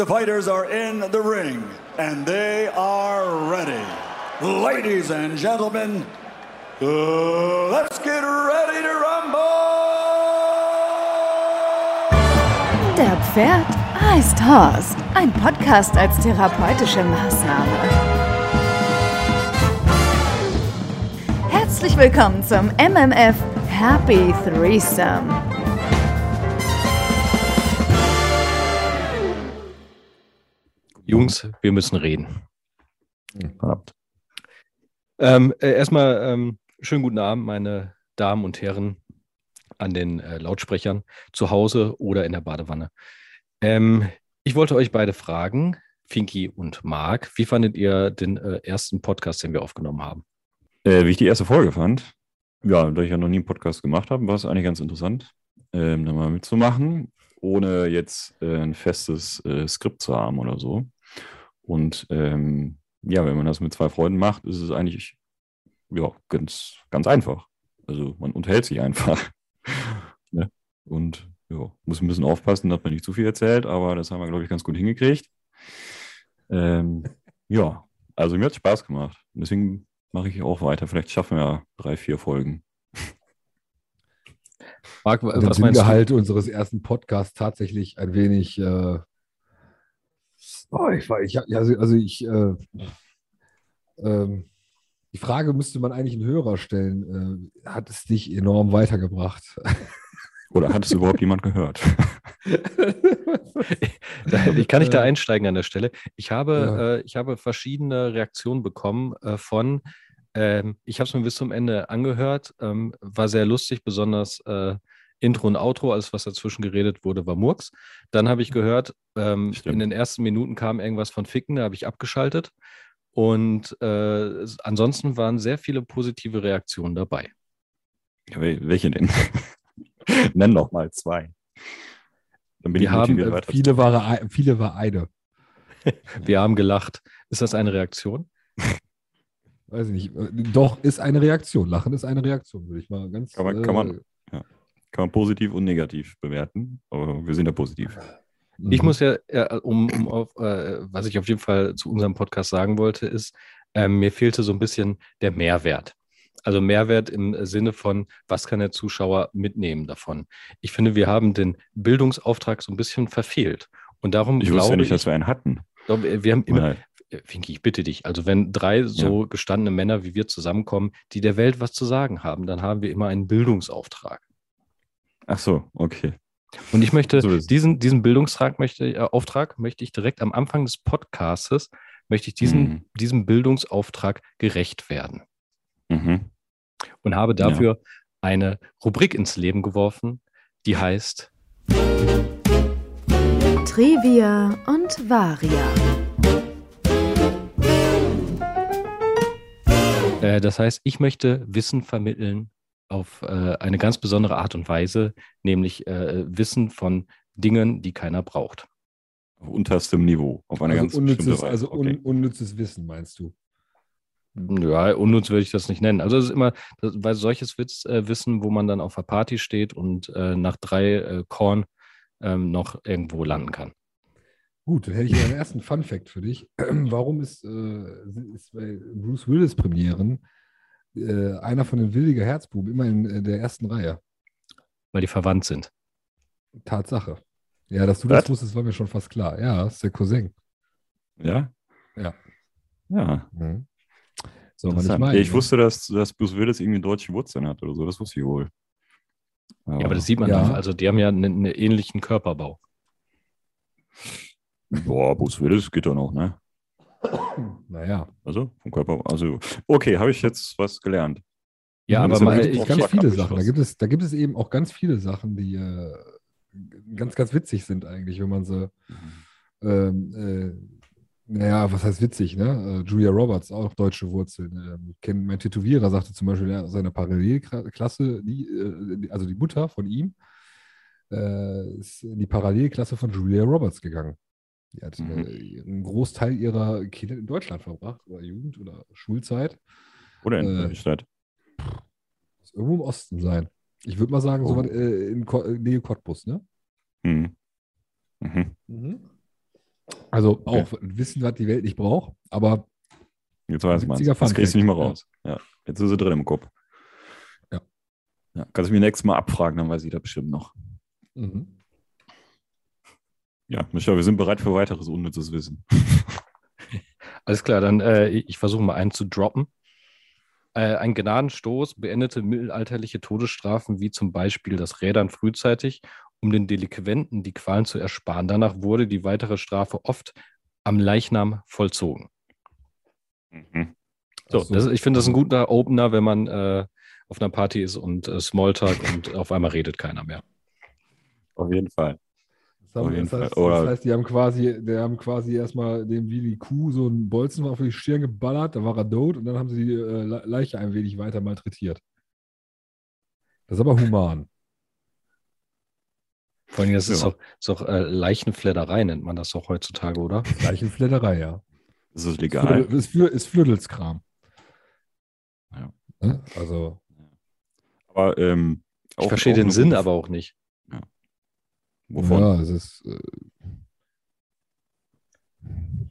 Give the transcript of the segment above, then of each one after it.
The fighters are in the ring and they are ready. Ladies and gentlemen, uh, let's get ready to rumble! Der Pferd heißt Horst. Ein Podcast als therapeutische Maßnahme. Herzlich willkommen zum MMF Happy Threesome. Jungs, wir müssen reden. Verdammt. Ähm, äh, erstmal ähm, schönen guten Abend, meine Damen und Herren an den äh, Lautsprechern zu Hause oder in der Badewanne. Ähm, ich wollte euch beide fragen, Finky und Marc, wie fandet ihr den äh, ersten Podcast, den wir aufgenommen haben? Äh, wie ich die erste Folge fand, ja, da ich ja noch nie einen Podcast gemacht habe, war es eigentlich ganz interessant, ähm, da mal mitzumachen, ohne jetzt äh, ein festes äh, Skript zu haben oder so. Und ähm, ja, wenn man das mit zwei Freunden macht, ist es eigentlich ja, ganz, ganz einfach. Also man unterhält sich einfach. ne? Und ja, muss ein bisschen aufpassen, dass man nicht zu viel erzählt, aber das haben wir, glaube ich, ganz gut hingekriegt. Ähm, ja, also mir hat Spaß gemacht. Und deswegen mache ich auch weiter. Vielleicht schaffen wir drei, vier Folgen. Marc, was meinst du? halt unseres ersten Podcasts tatsächlich ein wenig äh, Oh, ich war, ich, also, also ich, äh, ähm, die Frage müsste man eigentlich einen Hörer stellen. Äh, hat es dich enorm weitergebracht? Oder hat es überhaupt jemand gehört? ich kann nicht da einsteigen an der Stelle. Ich habe, ja. äh, ich habe verschiedene Reaktionen bekommen äh, von, ähm, ich habe es mir bis zum Ende angehört, ähm, war sehr lustig, besonders äh, Intro und Outro, alles, was dazwischen geredet wurde, war Murks. Dann habe ich gehört, ähm, in den ersten Minuten kam irgendwas von Ficken, da habe ich abgeschaltet. Und äh, ansonsten waren sehr viele positive Reaktionen dabei. Ja, welche denn? Nenn doch mal zwei. Wir haben, äh, viele, war, viele war eine. Wir haben gelacht. Ist das eine Reaktion? Weiß ich nicht. Äh, doch, ist eine Reaktion. Lachen ist eine Reaktion, würde ich mal ganz. Kann man, kann man, äh, kann man positiv und negativ bewerten, aber wir sind ja positiv. Ich muss ja, um, um auf, äh, was ich auf jeden Fall zu unserem Podcast sagen wollte, ist, äh, mir fehlte so ein bisschen der Mehrwert. Also Mehrwert im Sinne von, was kann der Zuschauer mitnehmen davon? Ich finde, wir haben den Bildungsauftrag so ein bisschen verfehlt. Und darum ich wusste ja nicht, ich, dass wir einen hatten. Wir haben immer, Finki, ich bitte dich, also wenn drei so ja. gestandene Männer wie wir zusammenkommen, die der Welt was zu sagen haben, dann haben wir immer einen Bildungsauftrag. Ach so, okay. Und ich möchte so diesen, diesen Bildungsauftrag möchte, äh, Auftrag möchte ich direkt am Anfang des Podcastes, möchte ich diesen, mhm. diesem Bildungsauftrag gerecht werden. Mhm. Und habe dafür ja. eine Rubrik ins Leben geworfen, die heißt Trivia und Varia. Äh, das heißt, ich möchte Wissen vermitteln auf äh, eine ganz besondere Art und Weise, nämlich äh, Wissen von Dingen, die keiner braucht. Auf unterstem Niveau, auf eine also ganz unnützes, Weise. Also okay. un unnützes Wissen, meinst du? Ja, unnütz würde ich das nicht nennen. Also es ist immer, das, weil solches Witz, äh, Wissen, wo man dann auf der Party steht und äh, nach drei äh, Korn ähm, noch irgendwo landen kann. Gut, dann hätte ich einen ersten Fun Fact für dich. Warum ist, äh, ist bei Bruce Willis Premieren äh, einer von den Williger Herzbuben immer in äh, der ersten Reihe. Weil die verwandt sind. Tatsache. Ja, dass du Was? das wusstest, war mir schon fast klar. Ja, das ist der Cousin. Ja? Ja. Ja. Mhm. So, ich, meinen, ja, ich ne? wusste, dass, dass Bruce Willis irgendwie deutsche Wurzeln hat oder so. Das wusste ich wohl. Aber ja, aber das sieht man ja. doch. Also, die haben ja einen, einen ähnlichen Körperbau. Boah, Bruce Willis geht doch noch, ne? Naja. Also vom Körper. Also, okay, habe ich jetzt was gelernt. Ja, aber mal, ich ganz viele Sachen. Da gibt, es, da gibt es eben auch ganz viele Sachen, die äh, ganz, ganz witzig sind eigentlich, wenn man so. Mhm. Ähm, äh, naja, was heißt witzig, ne? Äh, Julia Roberts, auch deutsche Wurzeln. Ähm, mein Tätowierer sagte zum Beispiel, ja, seine Parallelklasse, die, äh, also die Mutter von ihm, äh, ist in die Parallelklasse von Julia Roberts gegangen. Die hat mhm. äh, einen Großteil ihrer Kinder in Deutschland verbracht, oder Jugend- oder Schulzeit. Oder in äh, Stadt. Muss irgendwo im Osten sein. Ich würde mal sagen, oh. so was, äh, in Ko äh, Nähe Cottbus, ne? Mhm. Mhm. Mhm. Also okay. auch Wissen, was die Welt nicht braucht, aber jetzt weiß man Jetzt kriegst du nicht mehr raus. Ja. ja. Jetzt ist sie drin im Kopf. Ja. ja. Kannst du mich nächstes Mal abfragen, dann weiß ich das bestimmt noch. Mhm. Ja, Michael, wir sind bereit für weiteres unnützes Wissen. Alles klar, dann äh, ich versuche mal einen zu droppen. Äh, ein Gnadenstoß beendete mittelalterliche Todesstrafen, wie zum Beispiel das Rädern frühzeitig, um den Delinquenten die Qualen zu ersparen. Danach wurde die weitere Strafe oft am Leichnam vollzogen. Mhm. So, das, ich finde das ein guter Opener, wenn man äh, auf einer Party ist und äh, Smalltalk und auf einmal redet keiner mehr. Auf jeden Fall. Das, haben, das, heißt, das, heißt, die haben quasi, die haben quasi erstmal dem wie die Kuh so einen Bolzen auf die Stirn geballert, da war er tot und dann haben sie die äh, Leiche ein wenig weiter malträtiert. Das ist aber human. Vor allem, das ja. ist doch, ist doch äh, Leichenfledderei, nennt man das doch heutzutage, oder? Leichenfledderei, ja. Das ist legal. Ist, Flö ist Flödelskram. Ja. Ne? Also. Aber ähm, ich verstehe den Sinn aber auch nicht. Wovon? Ja, es ist. Äh,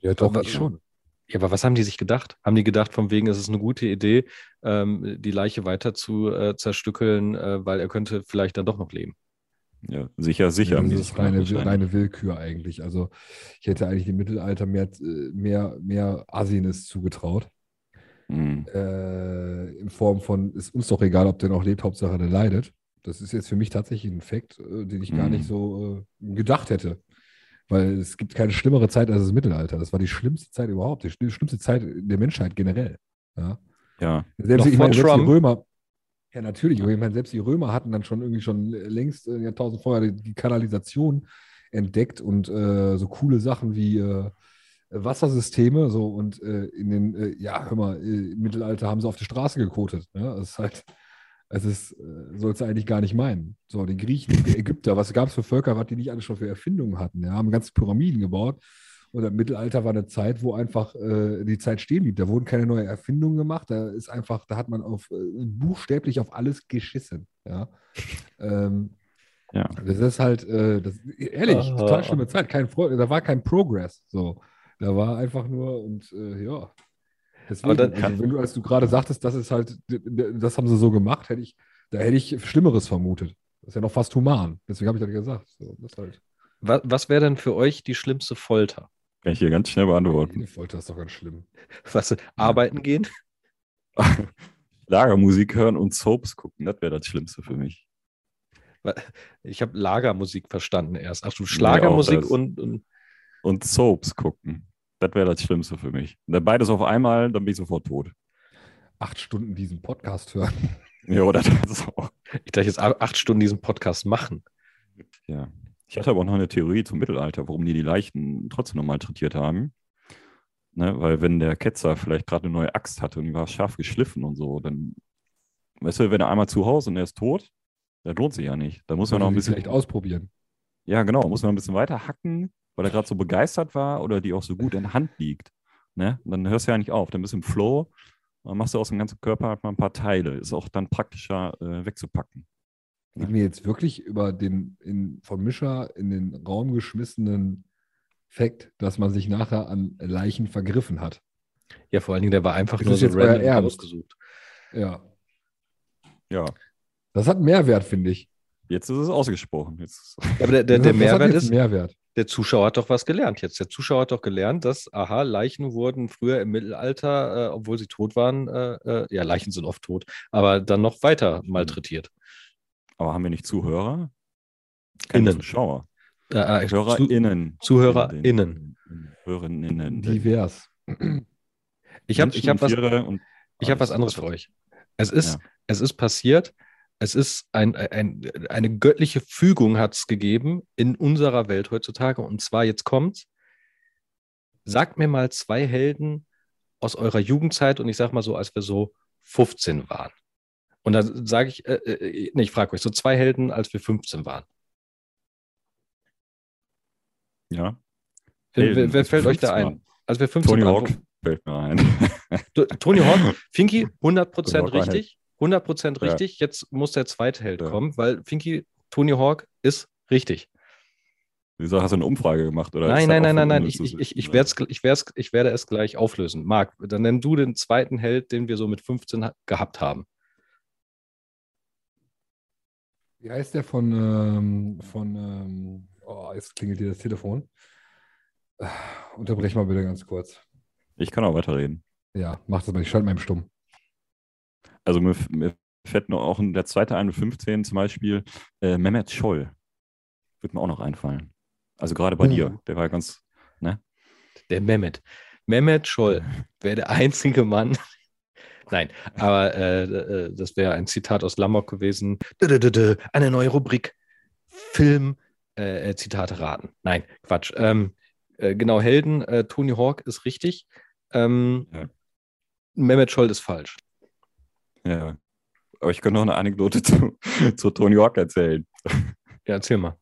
ja, doch, aber, schon. Ja, aber was haben die sich gedacht? Haben die gedacht, von wegen, es ist eine gute Idee, ähm, die Leiche weiter zu äh, zerstückeln, äh, weil er könnte vielleicht dann doch noch leben? Ja, sicher, sicher. Ja, das ist reine, reine Willkür eigentlich. Also ich hätte eigentlich im Mittelalter mehr, äh, mehr, mehr Asines zugetraut. Mhm. Äh, in Form von, ist uns doch egal, ob der noch lebt, Hauptsache der leidet. Das ist jetzt für mich tatsächlich ein Fakt, äh, den ich mhm. gar nicht mhm. so äh, gedacht hätte. Weil es gibt keine schlimmere Zeit als das Mittelalter. Das war die schlimmste Zeit überhaupt, die schlimmste Zeit der Menschheit generell. Ja. ja. Selbst, ich meine, selbst die Römer, ja, natürlich. Ich meine, selbst die Römer hatten dann schon irgendwie schon längst äh, Jahrtausend vorher die, die Kanalisation entdeckt und äh, so coole Sachen wie äh, Wassersysteme. So und äh, in den, äh, ja, hör mal, im Mittelalter haben sie auf die Straße gekotet. Ja? Das ist halt es ist, äh, sollst du eigentlich gar nicht meinen. So, die Griechen, die Ägypter, was gab es für Völker, was die nicht alle schon für Erfindungen hatten? Ja, haben ganze Pyramiden gebaut. Und im Mittelalter war eine Zeit, wo einfach äh, die Zeit stehen blieb. Da wurden keine neuen Erfindungen gemacht. Da ist einfach, da hat man auf äh, buchstäblich auf alles geschissen. Ja. ähm, ja. Das ist halt, äh, das, ehrlich, Aha. total schlimme Zeit. Kein, da war kein Progress. So. Da war einfach nur und äh, ja. Deswegen, dann, also, wenn du, als du gerade sagtest, das ist halt, das haben sie so gemacht, hätte ich, da hätte ich Schlimmeres vermutet. Das ist ja noch fast human. Deswegen habe ich das gesagt. So, das halt. Was, was wäre denn für euch die schlimmste Folter? Kann ich hier ganz schnell beantworten. Die Folter ist doch ganz schlimm. Was, arbeiten gehen? Lagermusik hören und Soaps gucken, das wäre das Schlimmste für mich. Ich habe Lagermusik verstanden erst. Ach du, Schlagermusik nee, und, und. Und Soaps gucken. Das wäre das Schlimmste für mich. Beides auf einmal, dann bin ich sofort tot. Acht Stunden diesen Podcast hören. Ja, oder das auch. Ich dachte jetzt acht Stunden diesen Podcast machen. Ja. Ich hatte aber auch noch eine Theorie zum Mittelalter, warum die die Leichen trotzdem noch malträtiert haben. Ne, weil wenn der Ketzer vielleicht gerade eine neue Axt hatte und die war scharf geschliffen und so, dann, weißt du, wenn er einmal zu Hause und er ist tot, das lohnt sich ja nicht. Da muss man noch ein bisschen. Vielleicht ausprobieren. Ja, genau. Muss man ein bisschen weiter hacken, weil er gerade so begeistert war oder die auch so gut in der Hand liegt. Ne? dann hörst du ja nicht auf, dann bist du im Flow, dann machst du aus dem ganzen Körper halt mal ein paar Teile. Ist auch dann praktischer äh, wegzupacken. Ne? Reden wir jetzt wirklich über den in, von Mischer in den Raum geschmissenen Fakt, dass man sich nachher an Leichen vergriffen hat. Ja, vor allen Dingen, der war einfach das nur so random ausgesucht. Ja. Ja. Das hat Mehrwert, finde ich. Jetzt ist es ausgesprochen. Jetzt. Ja, aber der, der, der Mehrwert ist, Mehrwert der Zuschauer hat doch was gelernt jetzt. Der Zuschauer hat doch gelernt, dass, aha, Leichen wurden früher im Mittelalter, äh, obwohl sie tot waren, äh, äh, ja, Leichen sind oft tot, aber dann noch weiter mhm. malträtiert. Aber haben wir nicht Zuhörer? Keine Innen. Zuschauer. Äh, äh HörerInnen. ZuhörerInnen. HörerInnen. Divers. Ich habe hab was, hab was anderes für euch. Es ist, ja. es ist passiert, es ist ein, ein, eine göttliche Fügung hat es gegeben in unserer Welt heutzutage. Und zwar, jetzt kommt, sagt mir mal zwei Helden aus eurer Jugendzeit und ich sage mal so, als wir so 15 waren. Und dann sage ich, äh, äh, nee, ich frage euch, so zwei Helden, als wir 15 waren. Ja. Wer, wer, wer fällt euch da ein? Als wir 15 Tony waren. Hawk fällt mir ein. Tony Hawk, Finky, 100% richtig. 100% richtig. Ja. Jetzt muss der zweite Held ja. kommen, weil Finky Tony Hawk ist richtig. Wieso hast du eine Umfrage gemacht? Oder nein, nein, nein, nein, nein. Ich, ich, ich, ich, werde ich, ich werde es gleich auflösen. Marc, dann nenn du den zweiten Held, den wir so mit 15 gehabt haben. Wie heißt der von, ähm, von ähm, oh, jetzt klingelt hier das Telefon. Äh, unterbrech mal bitte ganz kurz. Ich kann auch weiterreden. Ja, mach das mal, ich schalte mal im Stumm. Also mir, mir fällt noch auch der zweite ein mit 15 zum Beispiel äh, Mehmet Scholl. Wird mir auch noch einfallen. Also gerade bei uh. dir, der war ganz, ne? Der Mehmet. Mehmet Scholl wäre der einzige Mann. Nein, aber äh, äh das wäre ein Zitat aus Lamok gewesen. Eine neue Rubrik. Film, äh, äh, Zitate raten. Nein, Quatsch. Ähm, äh, genau, Helden, äh, Tony Hawk ist richtig. Ähm, ja. Mehmet Scholl ist falsch. Ja. Aber ich könnte noch eine Anekdote zu, zu Tony Hawk erzählen. Ja, erzähl mal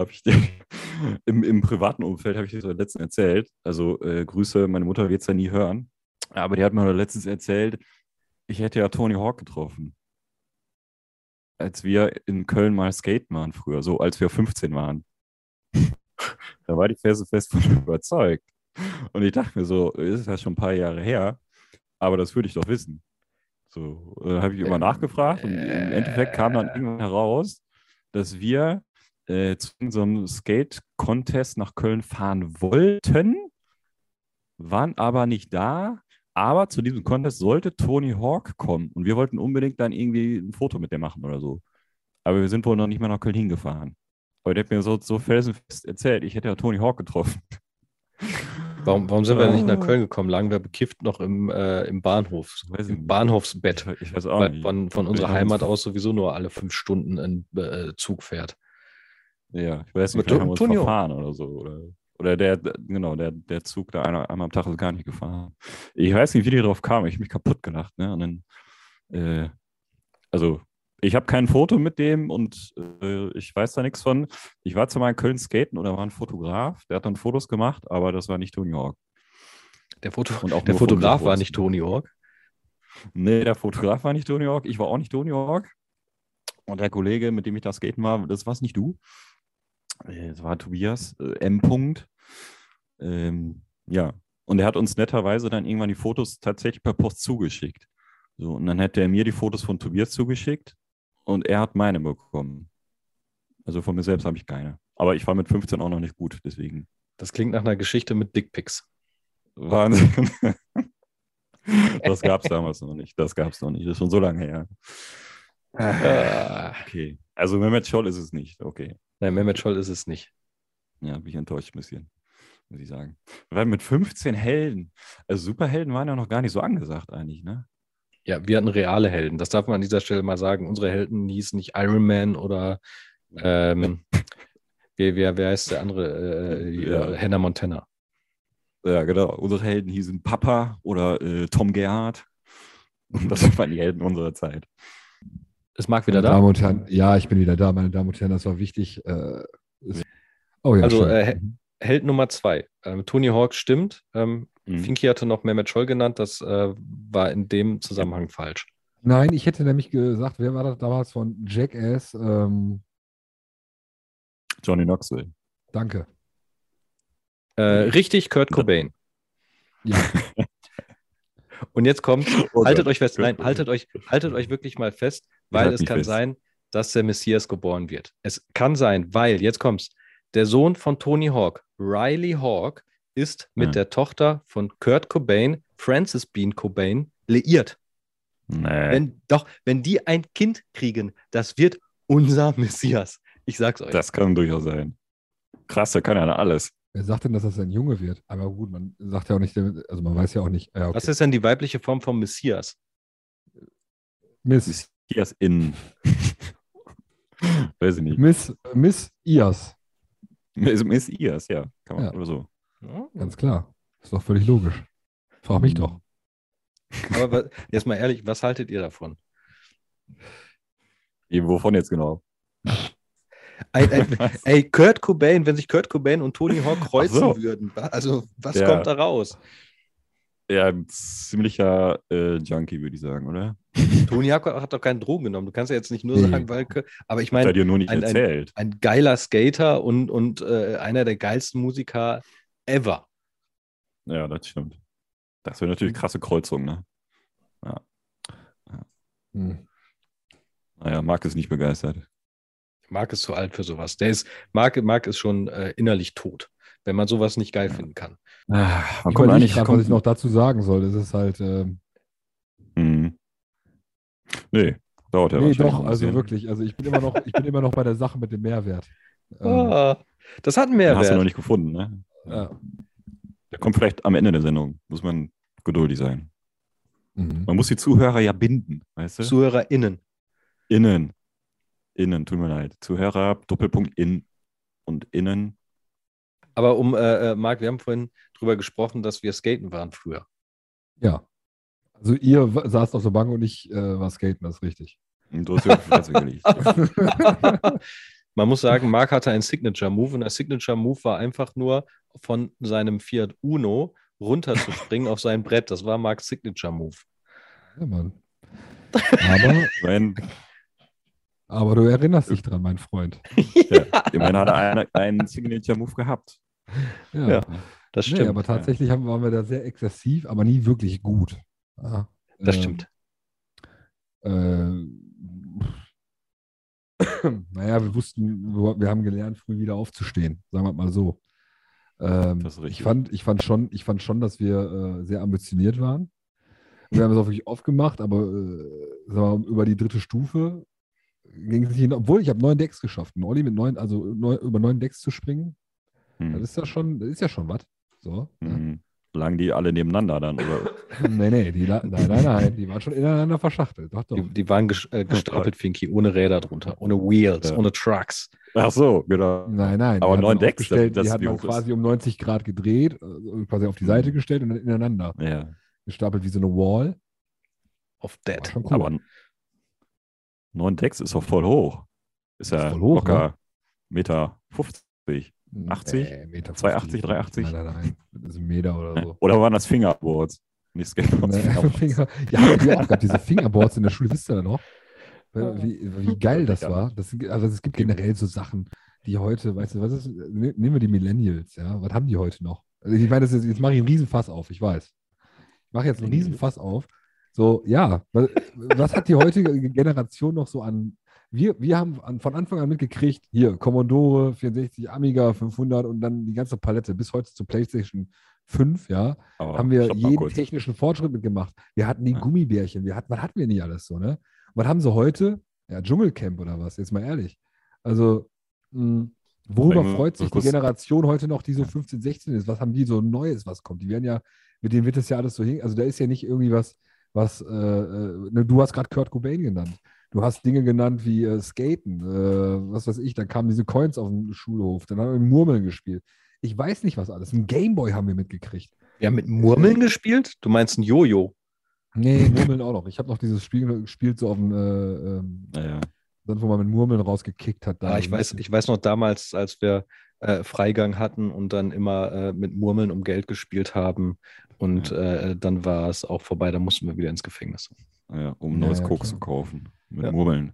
habe ich dir im, im privaten Umfeld habe ich dir letztens erzählt. Also äh, Grüße, meine Mutter wird es ja nie hören. Aber die hat mir letztens erzählt, ich hätte ja Tony Hawk getroffen. Als wir in Köln mal skaten waren früher, so als wir 15 waren. da war die Ferse fest von überzeugt. Und ich dachte mir so, ist das schon ein paar Jahre her, aber das würde ich doch wissen. So, da habe ich immer nachgefragt und im Endeffekt kam dann irgendwann heraus, dass wir äh, zu unserem Skate-Contest nach Köln fahren wollten, waren aber nicht da. Aber zu diesem Contest sollte Tony Hawk kommen und wir wollten unbedingt dann irgendwie ein Foto mit dem machen oder so. Aber wir sind wohl noch nicht mal nach Köln hingefahren. Aber der hat mir so, so felsenfest erzählt, ich hätte ja Tony Hawk getroffen. Warum, warum sind wir nicht nach oh. Köln gekommen? Lagen wir bekifft noch im, äh, im Bahnhof, im Bahnhofsbett, ich weiß auch nicht. von, von unserer Heimat aus sowieso nur alle fünf Stunden ein äh, Zug fährt. Ja, ich weiß nicht, vielleicht haben wir uns verfahren oder so. Oder, oder der, genau, der, der Zug, der einmal, einmal am Tag ist gar nicht gefahren. Ich weiß nicht, wie die drauf kamen. Ich habe mich kaputt gelacht. Ne? Und dann, äh, also, ich habe kein Foto mit dem und äh, ich weiß da nichts von. Ich war zwar mal in Köln skaten oder war ein Fotograf, der hat dann Fotos gemacht, aber das war nicht Tony Hawk. Der, Foto und auch der Fotograf war nicht Tony Hawk? Nee, der Fotograf war nicht Tony Hawk. Ich war auch nicht Tony Hawk. Und der Kollege, mit dem ich da skaten war, das war es nicht du. Äh, es war Tobias äh, M. -Punkt. Ähm, ja, und er hat uns netterweise dann irgendwann die Fotos tatsächlich per Post zugeschickt. So, und dann hätte er mir die Fotos von Tobias zugeschickt und er hat meine bekommen. Also von mir selbst habe ich keine. Aber ich war mit 15 auch noch nicht gut, deswegen. Das klingt nach einer Geschichte mit Dickpics. Wahnsinn. das gab es damals noch nicht. Das gab es noch nicht. Das ist schon so lange her. Ah. okay. Also Mehmet Scholl ist es nicht. Okay. Nein, Mehmet Scholl ist es nicht. Ja, bin ich enttäuscht ein bisschen, muss ich sagen. Weil mit 15 Helden, also Superhelden waren ja noch gar nicht so angesagt eigentlich, ne? Ja, wir hatten reale Helden. Das darf man an dieser Stelle mal sagen. Unsere Helden hießen nicht Iron Man oder ähm, wer, wer, wer heißt der andere? Äh, ja. Hannah Montana. Ja, genau. Unsere Helden hießen Papa oder äh, Tom Gerhardt. Das waren die Helden unserer Zeit. Ist Marc wieder da? Damen und Herren, ja, ich bin wieder da, meine Damen und Herren, das war wichtig. Äh, ist, oh ja, also äh, Held Nummer zwei. Ähm, Tony Hawk stimmt. Ähm, mhm. Finky hatte noch Mehmet Scholl genannt, das äh, war in dem Zusammenhang falsch. Nein, ich hätte nämlich gesagt, wer war das damals von Jackass? Ähm, Johnny Knoxville. Danke. Äh, richtig, Kurt Cobain. Ja. Und jetzt kommt, oh haltet euch fest, nein, haltet euch, haltet euch wirklich mal fest, weil es kann fest. sein, dass der Messias geboren wird. Es kann sein, weil, jetzt kommt's, der Sohn von Tony Hawk, Riley Hawk, ist mit ja. der Tochter von Kurt Cobain, Francis Bean Cobain, liiert. Nee. Wenn, doch, wenn die ein Kind kriegen, das wird unser Messias. Ich sag's euch. Das kann durchaus sein. Krass, der kann ja alles. Wer sagt denn, dass das ein Junge wird? Aber gut, man sagt ja auch nicht, also man weiß ja auch nicht. Ja, okay. Was ist denn die weibliche Form von Messias? Miss. Messias in. weiß ich nicht. Miss, Miss Ias. Miss, Miss Ias, ja. Kann man ja. oder so. Ganz klar. Ist doch völlig logisch. Frag mich doch. Aber jetzt mal ehrlich, was haltet ihr davon? Wovon jetzt genau? Ein, ein, ey, Kurt Cobain, wenn sich Kurt Cobain und Tony Hawk kreuzen so. würden, also was ja. kommt da raus? Ja, ein ziemlicher äh, Junkie, würde ich sagen, oder? Toni hat doch keinen Drogen genommen. Du kannst ja jetzt nicht nur nee. sagen, Walke, aber ich meine, ein, ein, ein, geiler Skater und, und äh, einer der geilsten Musiker ever. Ja, das stimmt. Das wäre natürlich krasse Kreuzung, ne? Ja. ja. Hm. Naja, Marc ist nicht begeistert. Marc ist zu alt für sowas. Der ist, Marc, Marc ist schon äh, innerlich tot, wenn man sowas nicht geil ja. finden kann. Ah, man ich kommt nicht grad, was ich noch dazu sagen soll. Das ist halt. Ähm... Hm. Nee, dauert ja Nee, doch, also wirklich. Also ich bin immer noch, ich bin immer noch bei der Sache mit dem Mehrwert. Oh, das hat einen Mehrwert. Den hast du noch nicht gefunden, ne? Ja. Der kommt vielleicht am Ende der Sendung. Muss man geduldig sein. Mhm. Man muss die Zuhörer ja binden, weißt du? ZuhörerInnen. Innen. Innen, tut mir leid. Zuhörer, Doppelpunkt in und innen. Aber um, äh, äh, Marc, wir haben vorhin drüber gesprochen, dass wir skaten waren früher. Ja. Also ihr saßt auf der Bank und ich äh, war skaten, das ist richtig. Du hast ja Man muss sagen, Marc hatte einen Signature-Move und der Signature-Move war einfach nur von seinem Fiat Uno runterzuspringen auf sein Brett. Das war Marks Signature-Move. Ja, Mann. Aber, Wenn, aber du erinnerst dich dran, mein Freund. ja, immerhin hat er einen, einen Signature-Move gehabt. Ja, ja das stimmt. Nee, aber tatsächlich haben, waren wir da sehr exzessiv, aber nie wirklich gut. Ja, das äh, stimmt. Äh, naja, wir wussten, wir haben gelernt, früh wieder aufzustehen, sagen wir mal so. Ähm, ich, fand, ich, fand schon, ich fand schon, dass wir äh, sehr ambitioniert waren. Wir haben es auch wirklich oft gemacht, aber äh, mal, über die dritte Stufe ging es nicht hin, obwohl ich habe neun Decks geschafft. Ein Olli mit neun, also neun, über neun Decks zu springen, hm. das ist ja schon, das ist ja schon was. So, hm. Lagen die alle nebeneinander dann? Oder? nee, nee, die, nein, nein, nein, die waren schon ineinander verschachtelt. Doch, doch. Die, die waren äh, gestapelt, Finky, ohne Räder drunter, ohne Wheels, ja. ohne Trucks. Ach so, genau. Nein, nein. Aber neun Decks, das, das die hat man quasi um 90 Grad gedreht, äh, quasi auf die Seite mhm. gestellt und dann ineinander. Ja. Gestapelt wie so eine Wall. Of Dead. Cool. Aber neun Decks ist doch voll hoch. Ist ja voll hoch, locker ne? Meter 50. 80? Nee, Meter 280, 380? Nein, nein, nein. Das ist ein Meter oder so. Oder waren das Fingerboards? Nicht Skateboards. Nee, Finger, ja, wir auch gehabt, diese Fingerboards in der Schule, wisst ihr da noch? Wie, wie geil das war. Das, also es gibt generell so Sachen, die heute, weißt du, was ist, ne, nehmen wir die Millennials, ja, was haben die heute noch? Also ich meine, jetzt, jetzt mache ich einen Riesenfass auf, ich weiß. Ich mache jetzt einen Riesenfass auf. So, ja, was, was hat die heutige Generation noch so an wir, wir haben an, von Anfang an mitgekriegt, hier Commodore 64, Amiga 500 und dann die ganze Palette bis heute zu PlayStation 5, ja, Aber haben wir jeden technischen Fortschritt mitgemacht. Wir hatten die ja. Gummibärchen, wir hatten, was hatten wir nicht alles so, ne? Was haben sie heute? Ja, Dschungelcamp oder was, jetzt mal ehrlich. Also, mh, hm, worüber freut sich die Generation heute noch, die so 15, 16 ist? Was haben die so Neues, was kommt? Die werden ja, mit denen wird das ja alles so hin. Also, da ist ja nicht irgendwie was, was, äh, äh, ne, du hast gerade Kurt Cobain genannt. Du hast Dinge genannt wie äh, Skaten, äh, was weiß ich, dann kamen diese Coins auf dem Schulhof, dann haben wir Murmeln gespielt. Ich weiß nicht, was alles. Ein Gameboy haben wir mitgekriegt. Ja, mit Murmeln äh, gespielt? Du meinst ein Jojo? Nee, Murmeln auch noch. Ich habe noch dieses Spiel gespielt, so auf dem, äh, ähm, naja. dann, wo man mit Murmeln rausgekickt hat. Da. Ah, ich, weiß, ich weiß noch damals, als wir äh, Freigang hatten und dann immer äh, mit Murmeln um Geld gespielt haben. Und ja. dann war es auch vorbei, da mussten wir wieder ins Gefängnis. Ja, um neues ja, Koks zu kaufen mit ja. Murmeln.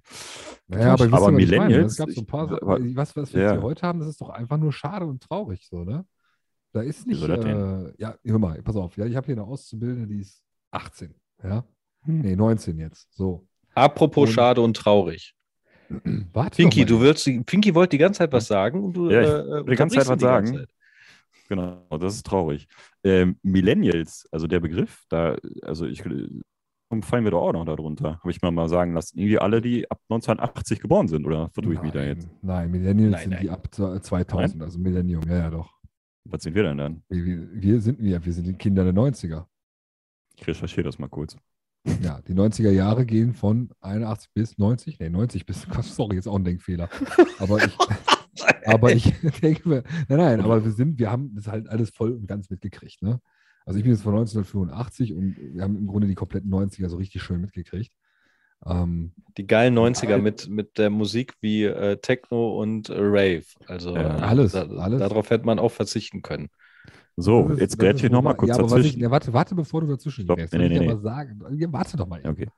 Naja, aber, aber Millennials. Es gab so ein paar Sachen, was, was wir ja. heute haben, das ist doch einfach nur schade und traurig, so, ne? Da ist nicht. Äh, ja, hör mal, pass auf, ja, ich habe hier eine Auszubildende, die ist 18, ja? Hm. Nee, 19 jetzt. So. Apropos und, schade und traurig. Warte Pinky, du willst, Pinky wollte die ganze Zeit was sagen. Und du, ja, ich äh, die ganze Zeit was sagen. Zeit. Genau, das ist traurig. Ähm, Millennials, also der Begriff, da, also ich fallen wir doch auch noch darunter. Habe ich mir mal sagen lassen. Irgendwie alle, die ab 1980 geboren sind, oder vertue ich mich da jetzt? Nein, Millennials nein, sind nein. die ab 2000, nein? also Millennium, ja, ja, doch. Was sind wir denn dann? Wir, wir sind wir, wir sind die Kinder der 90er. Ich recherchiere das mal kurz. Ja, die 90er Jahre gehen von 81 bis 90, nee, 90 bis, sorry, jetzt auch ein Denkfehler. Aber ich, aber ich denke mir, nein, nein, aber wir sind, wir haben das halt alles voll und ganz mitgekriegt, ne? Also ich bin jetzt von 1985 und wir haben im Grunde die kompletten 90er so richtig schön mitgekriegt. Ähm, die geilen 90er mit, mit der Musik wie äh, Techno und äh, Rave. Also ja, alles, da, alles. Darauf hätte man auch verzichten können. So, ist, jetzt grätsche ich nochmal kurz ja, dazwischen. Ich, ja, warte, warte, bevor du dazwischen Stopp, gehst. Nee, nee, nee. Aber sagen, ja, warte doch mal. Okay.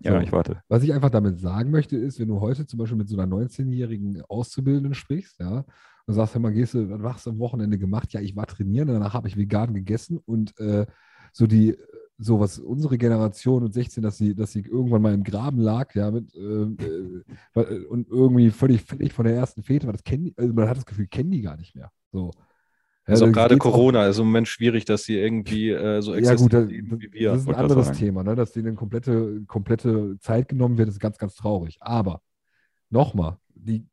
Ja, so, ich warte. Was ich einfach damit sagen möchte, ist, wenn du heute zum Beispiel mit so einer 19-jährigen Auszubildenden sprichst, ja, und sagst, hör mal, gehst du, was hast du am Wochenende gemacht? Ja, ich war trainieren, danach habe ich vegan gegessen und äh, so die, so was unsere Generation und 16, dass sie, dass sie irgendwann mal im Graben lag, ja, mit äh, äh, und irgendwie völlig, völlig von der ersten Fete, weil das kennen also man hat das Gefühl, kennen die gar nicht mehr. So. Ja, also gerade Corona auch, ist im Moment schwierig, dass sie irgendwie äh, so Ja gut, das, wie wir. Das ist ein anderes Thema, ne? dass denen komplette, komplette Zeit genommen wird, ist ganz, ganz traurig. Aber nochmal, die,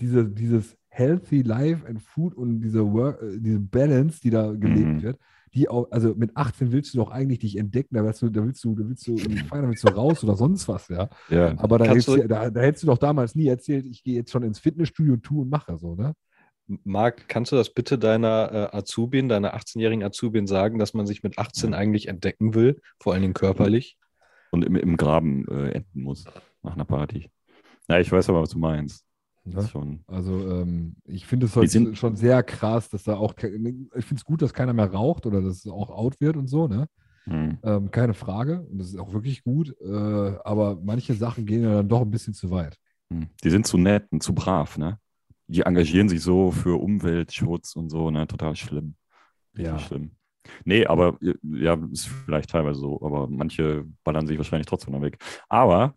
diese, dieses Healthy Life and Food und diese, Work, äh, diese Balance, die da gelebt mhm. wird, die auch, also mit 18 willst du doch eigentlich dich entdecken, da willst du, da willst du, da willst du feiern, da willst du raus oder sonst was, ja. ja. Aber da hättest, du, da, da hättest du doch damals nie erzählt, ich gehe jetzt schon ins Fitnessstudio und tue und mache so, ne? Marc, kannst du das bitte deiner äh, Azubin, deiner 18-jährigen Azubin sagen, dass man sich mit 18 eigentlich entdecken will, vor allen Dingen körperlich? Und im, im Graben äh, enden muss nach einer Party. Ja, ich weiß aber, was du meinst. Ja, also ähm, ich finde es halt schon sehr krass, dass da auch, ich finde es gut, dass keiner mehr raucht oder dass es auch out wird und so, ne? Hm. Ähm, keine Frage. Und das ist auch wirklich gut. Äh, aber manche Sachen gehen ja dann doch ein bisschen zu weit. Hm. Die sind zu nett und zu brav, ne? Die engagieren sich so für Umweltschutz und so, ne? Total schlimm. Richtig ja. schlimm. Nee, aber ja, ist vielleicht teilweise so, aber manche ballern sich wahrscheinlich trotzdem noch weg. Aber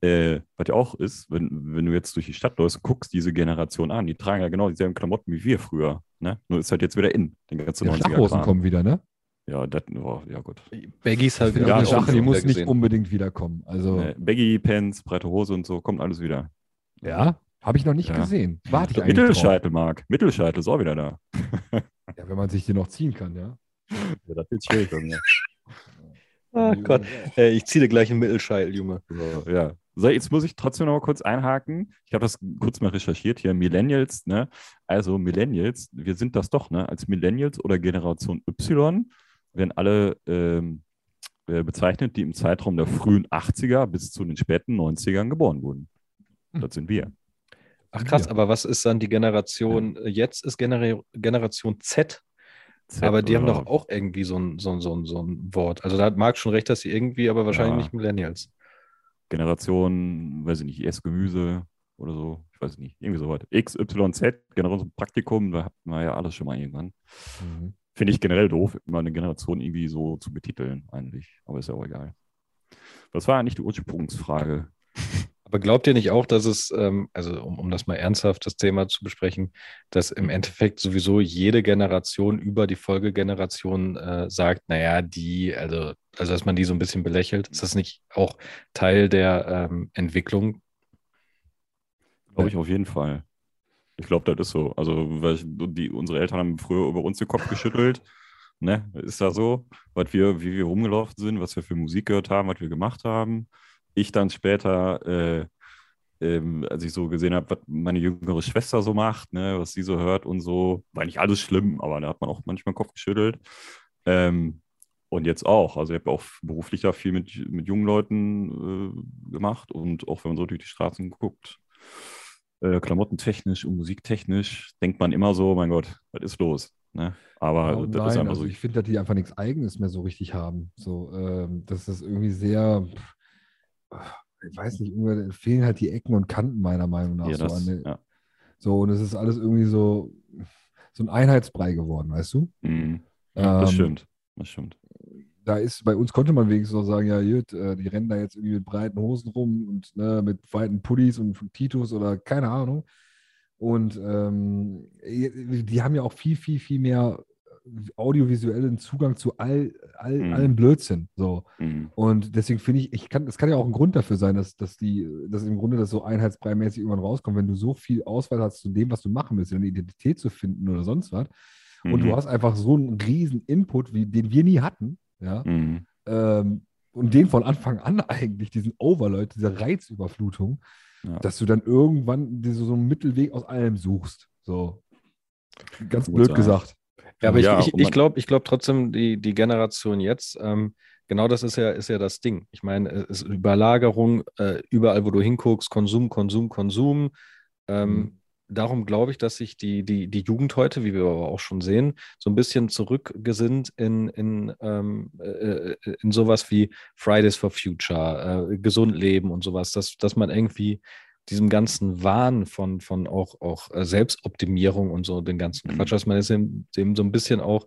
äh, was ja auch ist, wenn, wenn du jetzt durch die Stadt läufst und guckst diese Generation an, die tragen ja genau dieselben Klamotten wie wir früher. Ne? Nur ist halt jetzt wieder in, den ganzen ja, 90er kommen wieder, ne? Ja, das, oh, ja gut. Baggies halt wieder. Ja, Sache, die muss nicht unbedingt wiederkommen. Also nee, Baggy Pants, breite Hose und so, kommt alles wieder. Ja, habe ich noch nicht ja. gesehen. Warte ich eigentlich Mittelscheitel, Marc. Mittelscheitel ist auch wieder da. ja, wenn man sich den noch ziehen kann, ja. ja das wird schwierig bei mir. Oh Gott, äh, ich ziehe dir gleich einen Mittelscheitel, Junge. So, ja. So, jetzt muss ich trotzdem noch mal kurz einhaken. Ich habe das kurz mal recherchiert hier. Millennials, ne? Also Millennials, wir sind das doch, ne? Als Millennials oder Generation Y werden alle ähm, äh, bezeichnet, die im Zeitraum der frühen 80er bis zu den späten 90ern geboren wurden. Hm. Das sind wir. Ach krass, ja. aber was ist dann die Generation, ja. jetzt ist Gener Generation Z, Z aber die haben doch auch irgendwie so ein, so, ein, so, ein, so ein Wort. Also da hat Marc schon recht, dass sie irgendwie, aber wahrscheinlich ja. nicht Millennials. Generation, weiß ich nicht, Essgemüse oder so, ich weiß nicht, irgendwie so weit. X, Y, Z, Generation Praktikum, da hat man ja alles schon mal irgendwann. Mhm. Finde ich generell doof, immer eine Generation irgendwie so zu betiteln, eigentlich. Aber ist ja auch egal. Was war eigentlich die Ursprungsfrage? Aber glaubt ihr nicht auch, dass es, ähm, also um, um das mal ernsthaft das Thema zu besprechen, dass im Endeffekt sowieso jede Generation über die Folgegeneration äh, sagt, naja, die, also, also dass man die so ein bisschen belächelt, ist das nicht auch Teil der ähm, Entwicklung? Glaube ich auf jeden Fall. Ich glaube, das ist so. Also, weil ich, die, unsere Eltern haben früher über uns den Kopf geschüttelt. Ne? Ist da so, was wir, wie wir rumgelaufen sind, was wir für Musik gehört haben, was wir gemacht haben ich dann später, äh, ähm, als ich so gesehen habe, was meine jüngere Schwester so macht, ne, was sie so hört und so, war nicht alles schlimm, aber da hat man auch manchmal den Kopf geschüttelt. Ähm, und jetzt auch. Also ich habe auch beruflich ja viel mit, mit jungen Leuten äh, gemacht und auch wenn man so durch die Straßen guckt, äh, klamottentechnisch und musiktechnisch, denkt man immer so, mein Gott, was ist los? Ne? Aber oh, das nein, ist einfach also so. Ich finde, dass die einfach nichts Eigenes mehr so richtig haben. So, ähm, das ist irgendwie sehr, ich weiß nicht, irgendwie fehlen halt die Ecken und Kanten meiner Meinung nach. Ja, so, das, den, ja. so, und es ist alles irgendwie so, so ein Einheitsbrei geworden, weißt du? Mhm. Ja, das ähm, stimmt. Das stimmt. Da ist, bei uns konnte man wenigstens noch sagen, ja, gut, äh, die rennen da jetzt irgendwie mit breiten Hosen rum und ne, mit weiten Pullis und Titus oder keine Ahnung. Und ähm, die haben ja auch viel, viel, viel mehr audiovisuellen Zugang zu all, all mhm. allem Blödsinn. So. Mhm. Und deswegen finde ich, ich kann, das kann ja auch ein Grund dafür sein, dass, dass die, dass im Grunde das so einheitsbreimäßig irgendwann rauskommt, wenn du so viel Auswahl hast zu dem, was du machen willst, eine Identität zu finden oder sonst was. Mhm. Und du mhm. hast einfach so einen riesen Input, wie, den wir nie hatten, ja. Mhm. Ähm, und den von Anfang an eigentlich, diesen Overload, diese Reizüberflutung, ja. dass du dann irgendwann so, so einen Mittelweg aus allem suchst. So. Ganz blöd gesagt. Ja, aber ja, ich, ich, ich glaube ich glaub trotzdem, die, die Generation jetzt, ähm, genau das ist ja, ist ja das Ding. Ich meine, es ist Überlagerung, äh, überall, wo du hinguckst, Konsum, Konsum, Konsum. Ähm, mhm. darum glaube ich, dass sich die, die, die Jugend heute, wie wir aber auch schon sehen, so ein bisschen zurückgesinnt in, in, ähm, äh, in sowas wie Fridays for Future, äh, gesund leben und sowas, dass, dass man irgendwie diesem ganzen Wahn von, von auch, auch äh, Selbstoptimierung und so, den ganzen Quatsch, mhm. dass man jetzt dem, dem so ein bisschen auch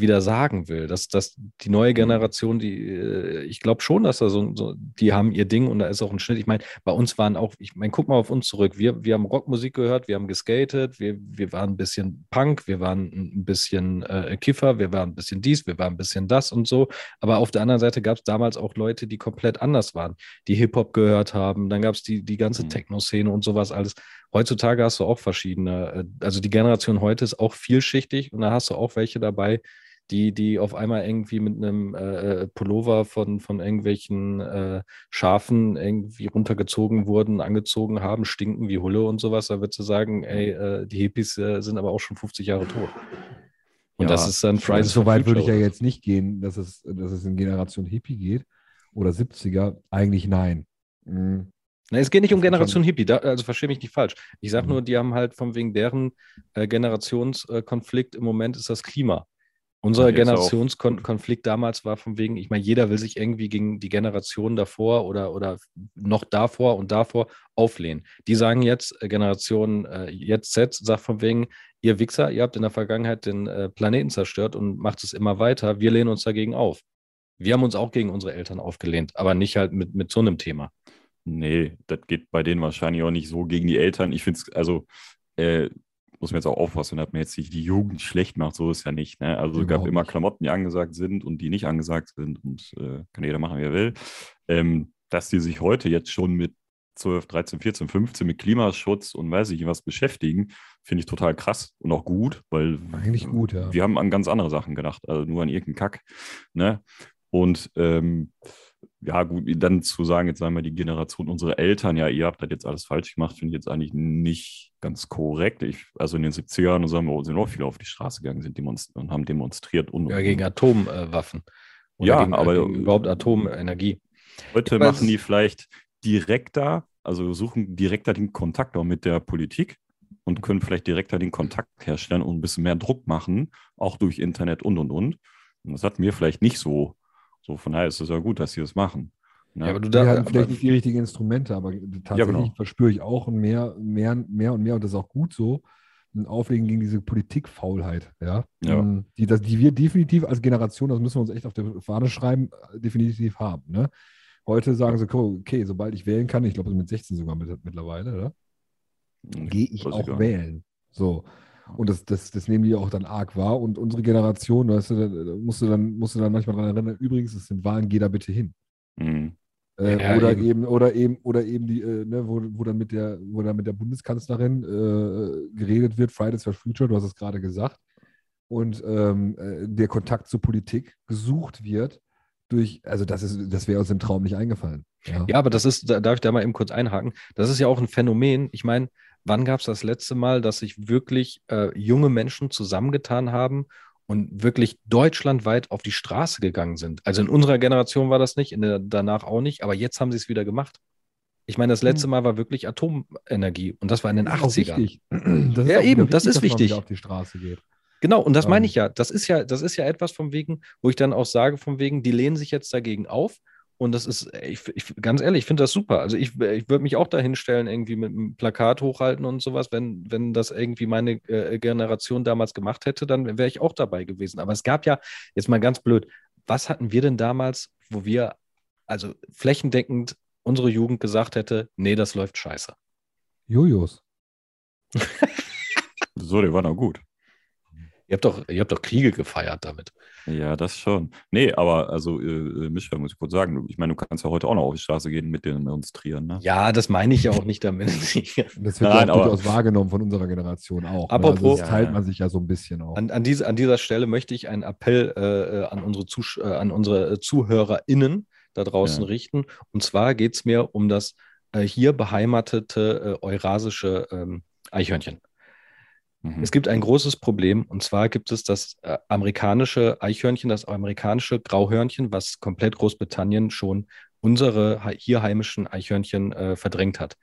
wieder sagen will. Dass, dass die neue mhm. Generation, die, äh, ich glaube schon, dass da so, so, die haben ihr Ding und da ist auch ein Schnitt. Ich meine, bei uns waren auch, ich meine, guck mal auf uns zurück. Wir, wir haben Rockmusik gehört, wir haben geskatet, wir, wir waren ein bisschen Punk, wir waren ein bisschen äh, Kiffer, wir waren ein bisschen dies, wir waren ein bisschen das und so. Aber auf der anderen Seite gab es damals auch Leute, die komplett anders waren, die Hip-Hop gehört haben. Dann gab es die, die ganze mhm. Techno-Szene und sowas alles. Heutzutage hast du auch verschiedene, äh, also die Generation heute ist auch vielschichtig und da hast du auch welche dabei, die, die auf einmal irgendwie mit einem äh, äh, Pullover von, von irgendwelchen äh, Schafen irgendwie runtergezogen wurden, angezogen haben, stinken wie Hulle und sowas. Da würdest du sagen, ey, äh, die Hippies äh, sind aber auch schon 50 Jahre tot. Und ja, das ist dann Fridays So weit würde ich ja jetzt nicht gehen, dass es, dass es in Generation Hippie geht oder 70er. Eigentlich nein. Mhm. Na, es geht nicht um Generation Hippie, da, also verstehe mich nicht falsch. Ich sage mhm. nur, die haben halt von wegen deren äh, Generationskonflikt im Moment ist das Klima. Unser Generationskonflikt damals war von wegen, ich meine, jeder will sich irgendwie gegen die Generation davor oder, oder noch davor und davor auflehnen. Die sagen jetzt, äh, Generation äh, jetzt Z sagt von wegen, ihr Wichser, ihr habt in der Vergangenheit den äh, Planeten zerstört und macht es immer weiter. Wir lehnen uns dagegen auf. Wir haben uns auch gegen unsere Eltern aufgelehnt, aber nicht halt mit, mit so einem Thema. Nee, das geht bei denen wahrscheinlich auch nicht so gegen die Eltern. Ich finde es, also äh, muss man jetzt auch aufpassen, dass man jetzt nicht die Jugend schlecht macht, so ist ja nicht. Ne? Also es gab immer Klamotten, die angesagt sind und die nicht angesagt sind und äh, kann jeder machen, wie er will. Ähm, dass die sich heute jetzt schon mit 12, 13, 14, 15 mit Klimaschutz und weiß ich was beschäftigen, finde ich total krass und auch gut, weil eigentlich gut, ja. Wir haben an ganz andere Sachen gedacht, also nur an irgendeinen Kack. Ne? Und ähm, ja, gut, dann zu sagen, jetzt sagen wir die Generation unserer Eltern, ja, ihr habt das jetzt alles falsch gemacht, finde ich jetzt eigentlich nicht ganz korrekt. Ich, also in den 70ern und sagen wir, sind auch viele auf die Straße gegangen sind und haben demonstriert. Und, ja, gegen Atomwaffen. Oder ja, gegen, aber gegen überhaupt Atomenergie. Heute machen die vielleicht direkter, also suchen direkter den Kontakt auch mit der Politik und können vielleicht direkter den Kontakt herstellen und ein bisschen mehr Druck machen, auch durch Internet und und und. Und das hatten wir vielleicht nicht so so, von daher ist es ja gut, dass sie das machen. Ne? Ja, aber du da, haben vielleicht nicht die richtigen Instrumente, aber tatsächlich ja, genau. verspüre ich auch mehr, mehr, mehr und mehr, und das ist auch gut so, ein Auflegen gegen diese Politikfaulheit, ja. ja. Ähm, die, das, die wir definitiv als Generation, das müssen wir uns echt auf der Fahne schreiben, definitiv haben. Ne? Heute sagen sie, okay, sobald ich wählen kann, ich glaube mit 16 sogar mit, mittlerweile, oder? Hm, Gehe ich auch wählen. So. Und das, das, das nehmen die auch dann arg wahr. Und unsere Generation, weißt du, da musst du dann, musst du dann manchmal daran erinnern, übrigens, es sind Wahlen, geh da bitte hin. Mhm. Äh, ja, oder eben. eben. oder eben, oder eben die, äh, ne, wo, wo dann mit der, wo dann mit der Bundeskanzlerin äh, geredet wird, Fridays for Future, du hast es gerade gesagt, und ähm, äh, der Kontakt zur Politik gesucht wird durch, also das ist, das wäre uns im Traum nicht eingefallen. Ja. ja, aber das ist, da darf ich da mal eben kurz einhaken. Das ist ja auch ein Phänomen. Ich meine, wann gab es das letzte Mal, dass sich wirklich äh, junge Menschen zusammengetan haben und wirklich deutschlandweit auf die Straße gegangen sind? Also in unserer Generation war das nicht, in der danach auch nicht, aber jetzt haben sie es wieder gemacht. Ich meine, das letzte hm. Mal war wirklich Atomenergie und das war in den 80ern. Das ja, eben, wichtig, das ist wichtig. auf die Straße geht. Genau, und das meine ich ja. Das ist ja, das ist ja etwas von wegen, wo ich dann auch sage, von wegen, die lehnen sich jetzt dagegen auf und das ist, ich, ich ganz ehrlich, ich finde das super. Also ich, ich würde mich auch dahin stellen, irgendwie mit einem Plakat hochhalten und sowas. Wenn, wenn das irgendwie meine äh, Generation damals gemacht hätte, dann wäre ich auch dabei gewesen. Aber es gab ja, jetzt mal ganz blöd, was hatten wir denn damals, wo wir, also flächendeckend unsere Jugend gesagt hätte, nee, das läuft scheiße. Jojos. so, der war noch gut. Ihr habt doch, ihr habt doch Kriege gefeiert damit. Ja, das schon. Nee, aber also, äh, äh Michael, muss ich kurz sagen, ich meine, du kannst ja heute auch noch auf die Straße gehen mit den demonstrieren. Ne? Ja, das meine ich ja auch nicht damit. das wird Nein, ja auch durchaus wahrgenommen von unserer Generation auch. Apropos, ne? also das teilt man sich ja so ein bisschen auch. An, an, diese, an dieser Stelle möchte ich einen Appell äh, äh an, unsere Zusch äh, an unsere ZuhörerInnen da draußen ja. richten. Und zwar geht es mir um das äh, hier beheimatete eurasische ähm, Eichhörnchen. Mhm. Es gibt ein großes Problem und zwar gibt es das äh, amerikanische Eichhörnchen, das amerikanische Grauhörnchen, was komplett Großbritannien schon unsere hier heimischen Eichhörnchen äh, verdrängt hat.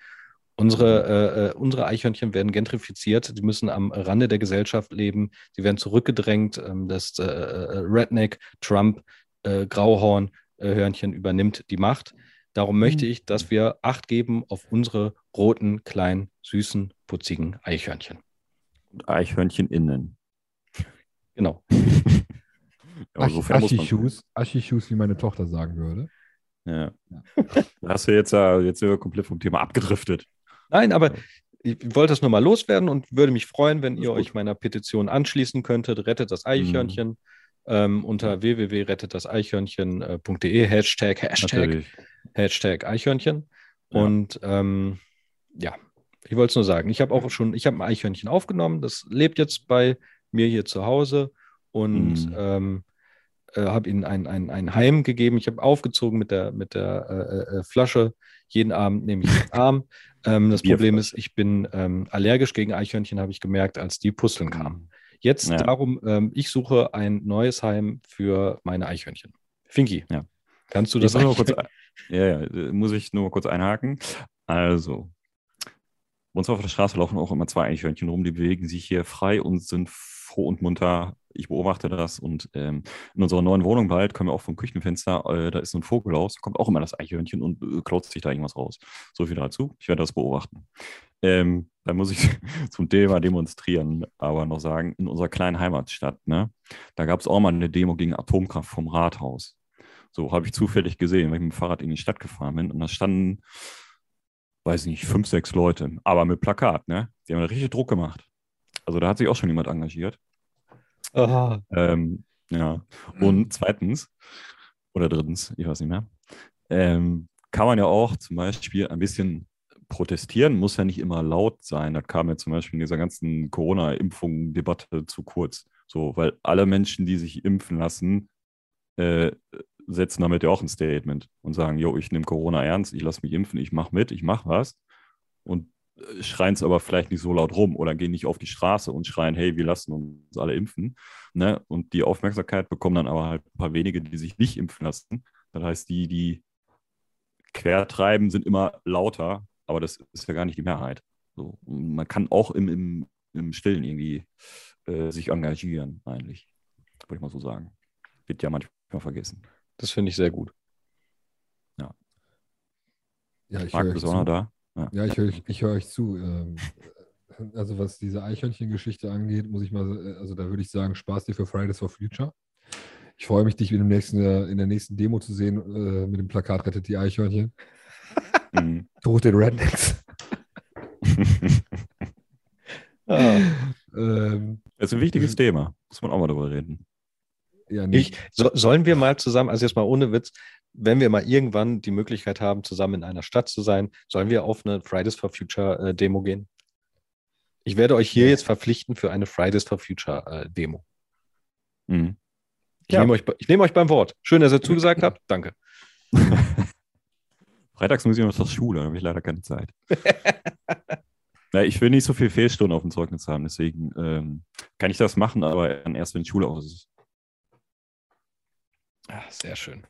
Unsere, äh, äh, unsere Eichhörnchen werden gentrifiziert, die müssen am Rande der Gesellschaft leben, sie werden zurückgedrängt. Ähm, das äh, äh Redneck, Trump, äh, Grauhorn, Hörnchen übernimmt die Macht. Darum möchte mhm. ich, dass wir Acht geben auf unsere roten, kleinen, süßen, putzigen Eichhörnchen. Und Eichhörnchen innen. Genau. Aschischuss, Aschischuss, wie meine Tochter sagen würde. Ja. ja. Da hast du jetzt, jetzt sind wir komplett vom Thema abgedriftet. Nein, aber ich wollte das nur mal loswerden und würde mich freuen, wenn ihr euch meiner Petition anschließen könntet. Rettet das Eichhörnchen mhm. ähm, unter www.rettetdaseichhörnchen.de Hashtag, Hashtag, Hashtag Eichhörnchen. Ja. Und ähm, ja, ich wollte es nur sagen. Ich habe auch schon, ich habe ein Eichhörnchen aufgenommen. Das lebt jetzt bei mir hier zu Hause und mhm. ähm, äh, habe ihnen ein, ein, ein Heim gegeben. Ich habe aufgezogen mit der, mit der äh, äh, Flasche. Jeden Abend nehme ich den Arm. Ähm, das Problem ist, ich bin ähm, allergisch gegen Eichhörnchen, habe ich gemerkt, als die Pusteln mhm. kamen. Jetzt ja. darum, ähm, ich suche ein neues Heim für meine Eichhörnchen. Finki, ja. kannst du das kurz, Ja, ja, muss ich nur kurz einhaken. Also, bei uns auf der Straße laufen auch immer zwei Eichhörnchen rum, die bewegen sich hier frei und sind froh und munter. Ich beobachte das und ähm, in unserer neuen Wohnung bald können wir auch vom Küchenfenster, äh, da ist so ein Vogel raus, kommt auch immer das Eichhörnchen und äh, klaut sich da irgendwas raus. So viel dazu. Ich werde das beobachten. Ähm, da muss ich zum Thema demonstrieren, aber noch sagen, in unserer kleinen Heimatstadt, ne, da gab es auch mal eine Demo gegen Atomkraft vom Rathaus. So habe ich zufällig gesehen, weil ich mit dem Fahrrad in die Stadt gefahren bin und da standen, weiß nicht, fünf, sechs Leute, aber mit Plakat, ne? Die haben richtig Druck gemacht. Also da hat sich auch schon jemand engagiert. Ähm, ja. Und mhm. zweitens, oder drittens, ich weiß nicht mehr, ähm, kann man ja auch zum Beispiel ein bisschen protestieren, muss ja nicht immer laut sein. Das kam ja zum Beispiel in dieser ganzen Corona-Impfung-Debatte zu kurz. So, weil alle Menschen, die sich impfen lassen, äh, setzen damit ja auch ein Statement und sagen, jo, ich nehme Corona ernst, ich lasse mich impfen, ich mache mit, ich mache was. Und schreien es aber vielleicht nicht so laut rum oder gehen nicht auf die Straße und schreien, hey, wir lassen uns alle impfen. Ne? Und die Aufmerksamkeit bekommen dann aber halt ein paar wenige, die sich nicht impfen lassen. Das heißt, die, die quer treiben, sind immer lauter, aber das ist ja gar nicht die Mehrheit. So. man kann auch im, im, im Stillen irgendwie äh, sich engagieren, eigentlich. Würde ich mal so sagen. Wird ja manchmal vergessen. Das finde ich sehr gut. Ja. Ja, ich Marc, bist auch noch da? Ja, ja ich höre ich hör euch zu. Ähm, also was diese Eichhörnchen-Geschichte angeht, muss ich mal, also da würde ich sagen, Spaß dir für Fridays for Future. Ich freue mich, dich in, nächsten, in der nächsten Demo zu sehen äh, mit dem Plakat Rettet die Eichhörnchen. Mhm. Durch den Rednecks. ah. ähm, das ist ein wichtiges Thema. Muss man auch mal darüber reden. Ja, ich, so, sollen wir mal zusammen, also jetzt mal ohne Witz, wenn wir mal irgendwann die Möglichkeit haben, zusammen in einer Stadt zu sein, sollen wir auf eine Fridays for Future äh, Demo gehen? Ich werde euch hier jetzt verpflichten für eine Fridays for Future äh, Demo. Mhm. Ich, ja. nehme euch, ich nehme euch beim Wort. Schön, dass ihr zugesagt habt. Danke. Freitags muss ich noch zur Schule, da habe ich leider keine Zeit. ja, ich will nicht so viel Fehlstunden auf dem Zeugnis haben, deswegen ähm, kann ich das machen, aber erst, wenn die Schule aus ist. Ach, sehr schön.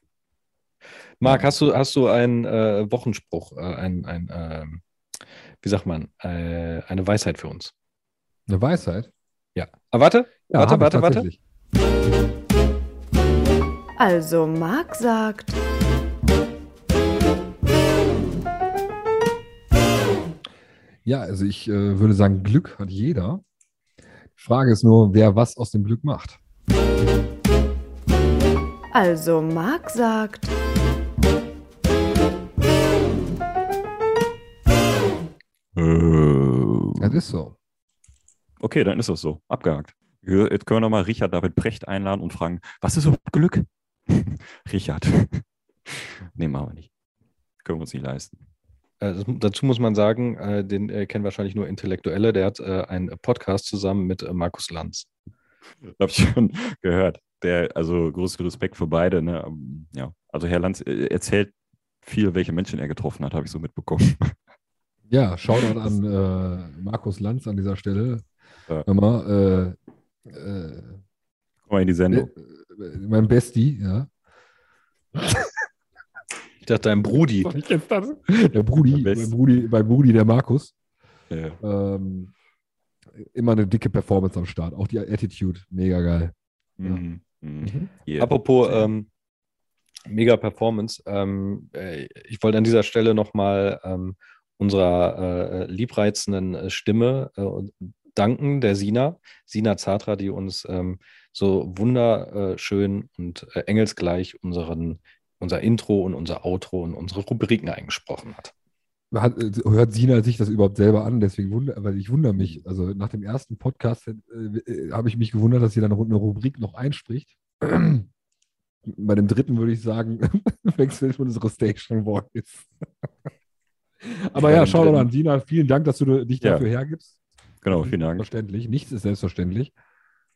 Marc, hast du, hast du einen äh, Wochenspruch, äh, ein, ein äh, wie sagt man, äh, eine Weisheit für uns? Eine Weisheit? Ja. Ah, warte, ja, warte, warte, warte. Also, Marc sagt. Ja, also ich äh, würde sagen, Glück hat jeder. Die Frage ist nur, wer was aus dem Glück macht. Also Marc sagt. Äh, das ist so. Okay, dann ist das so. Abgehakt. Jetzt können wir nochmal Richard David Brecht einladen und fragen, was ist so Glück? Richard. nee, machen wir nicht. Können wir uns nicht leisten. Äh, dazu muss man sagen, äh, den äh, kennen wahrscheinlich nur Intellektuelle, der hat äh, einen Podcast zusammen mit äh, Markus Lanz. Habe ich schon gehört der, also großen Respekt für beide. Ne? Ähm, ja, also Herr Lanz äh, erzählt viel, welche Menschen er getroffen hat, habe ich so mitbekommen. Ja, Shoutout an äh, Markus Lanz an dieser Stelle. Ja. Mal, äh, äh, Komm mal in die Sendung. Äh, mein Bestie, ja. Ich dachte, dein Brudi. Der Brudi, mein Brudi, mein Brudi, der Markus. Ja. Ähm, immer eine dicke Performance am Start. Auch die Attitude, mega geil. Mhm. Ja. Mhm. Yeah. Apropos ähm, mega Performance, ähm, äh, ich wollte an dieser Stelle nochmal ähm, unserer äh, liebreizenden äh, Stimme äh, danken, der Sina, Sina Zatra, die uns ähm, so wunderschön und äh, engelsgleich unseren, unser Intro und unser Outro und unsere Rubriken eingesprochen hat. Hat, hört Sina sich das überhaupt selber an? Deswegen wundere, weil ich wundere mich. Also nach dem ersten Podcast äh, äh, habe ich mich gewundert, dass sie dann eine Rubrik noch einspricht. Bei dem dritten würde ich sagen, wechselt unsere Station Voice. Aber ja, schau doch an, Sina. Vielen Dank, dass du dich dafür ja. hergibst. Genau, vielen Dank. Selbstverständlich. Nichts ist selbstverständlich.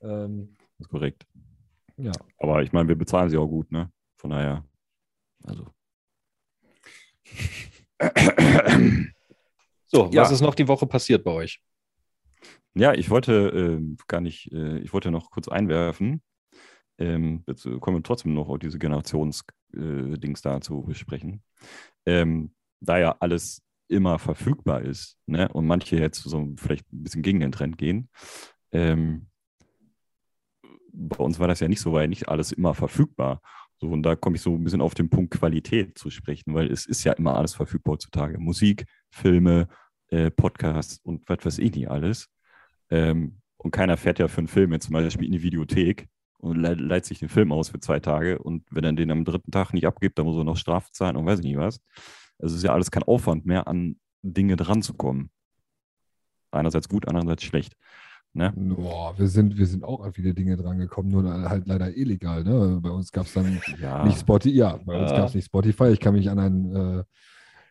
Ähm, das ist korrekt. Ja. Aber ich meine, wir bezahlen sie auch gut, ne? Von daher. Also. So, ja. was ist noch die Woche passiert bei euch? Ja, ich wollte äh, gar nicht, äh, ich wollte noch kurz einwerfen. Ähm, jetzt kommen wir trotzdem noch auf diese Generationsdings äh, da zu besprechen. Ähm, da ja alles immer verfügbar ist ne? und manche jetzt so vielleicht ein bisschen gegen den Trend gehen. Ähm, bei uns war das ja nicht so, weil nicht alles immer verfügbar. So, und da komme ich so ein bisschen auf den Punkt Qualität zu sprechen, weil es ist ja immer alles verfügbar heutzutage. Musik, Filme, äh, Podcasts und was weiß ich nicht alles. Ähm, und keiner fährt ja für einen Film jetzt zum Beispiel in die Videothek und le leiht sich den Film aus für zwei Tage. Und wenn er den am dritten Tag nicht abgibt, dann muss er noch Strafe zahlen und weiß ich nicht was. Also es ist ja alles kein Aufwand mehr, an Dinge dran zu kommen. Einerseits gut, andererseits schlecht. Ne? Boah, wir sind, wir sind auch an viele Dinge drangekommen, nur halt leider illegal. Ne? Bei uns gab es dann ja. nicht Spotify. Ja, bei uns gab es nicht Spotify. Ich kann mich an einen äh,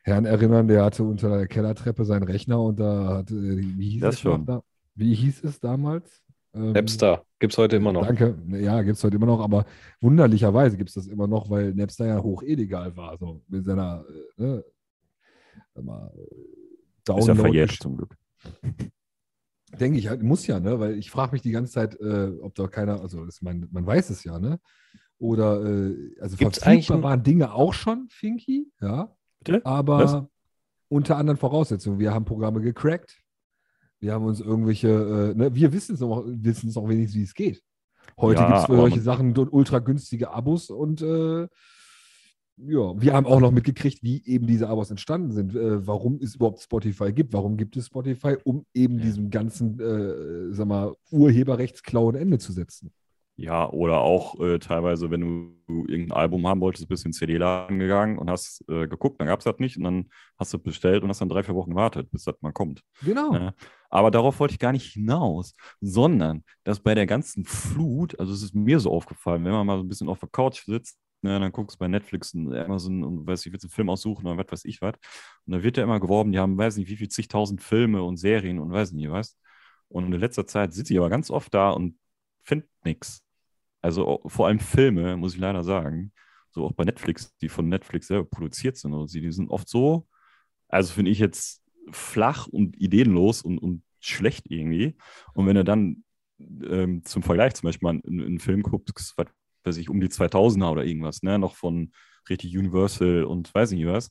Herrn erinnern, der hatte unter der Kellertreppe seinen Rechner und da hatte, wie hieß, das es, schon. Da, wie hieß es damals? Ähm, Napster gibt es heute immer noch. Danke, ja, gibt es heute immer noch, aber wunderlicherweise gibt es das immer noch, weil Napster ja hoch illegal war, so mit seiner äh, ne, mal, Download. Ist ja verjährt zum Glück. Denke ich, halt, muss ja, ne? Weil ich frage mich die ganze Zeit, äh, ob da keiner, also das, man, man weiß es ja, ne? Oder äh, also Gibt's eigentlich waren Dinge auch schon, Finky, ja. Bitte? Aber Was? unter anderen Voraussetzungen. Wir haben Programme gecrackt. Wir haben uns irgendwelche, äh, ne, wir wissen es auch, wissen es auch wenigstens, wie es geht. Heute ja, gibt es für solche Sachen ultra günstige Abos und äh, ja, wir haben auch noch mitgekriegt, wie eben diese Abos entstanden sind, äh, warum es überhaupt Spotify gibt, warum gibt es Spotify, um eben diesem ganzen, äh, sag mal, Urheberrechtsklauen Ende zu setzen. Ja, oder auch äh, teilweise, wenn du irgendein Album haben wolltest, bist du in CD-Laden gegangen und hast äh, geguckt, dann gab es das nicht und dann hast du bestellt und hast dann drei, vier Wochen gewartet, bis das mal kommt. Genau. Ja. Aber darauf wollte ich gar nicht hinaus, sondern dass bei der ganzen Flut, also es ist mir so aufgefallen, wenn man mal so ein bisschen auf der Couch sitzt, ne, dann guckst du bei Netflix und Amazon und weiß ich, willst einen Film aussuchen oder was weiß ich was. Und da wird ja immer geworben, die haben, weiß nicht, wie viel zigtausend Filme und Serien und weiß nicht was. Und in letzter Zeit sitze ich aber ganz oft da und finde nichts. Also vor allem Filme, muss ich leider sagen. So auch bei Netflix, die von Netflix selber produziert sind. Also die sind oft so, also finde ich jetzt flach und ideenlos und, und schlecht irgendwie. Und wenn du dann ähm, zum Vergleich zum Beispiel mal einen, einen Film guckst, was weiß ich, um die 2000er oder irgendwas, ne, noch von richtig Universal und weiß nicht was,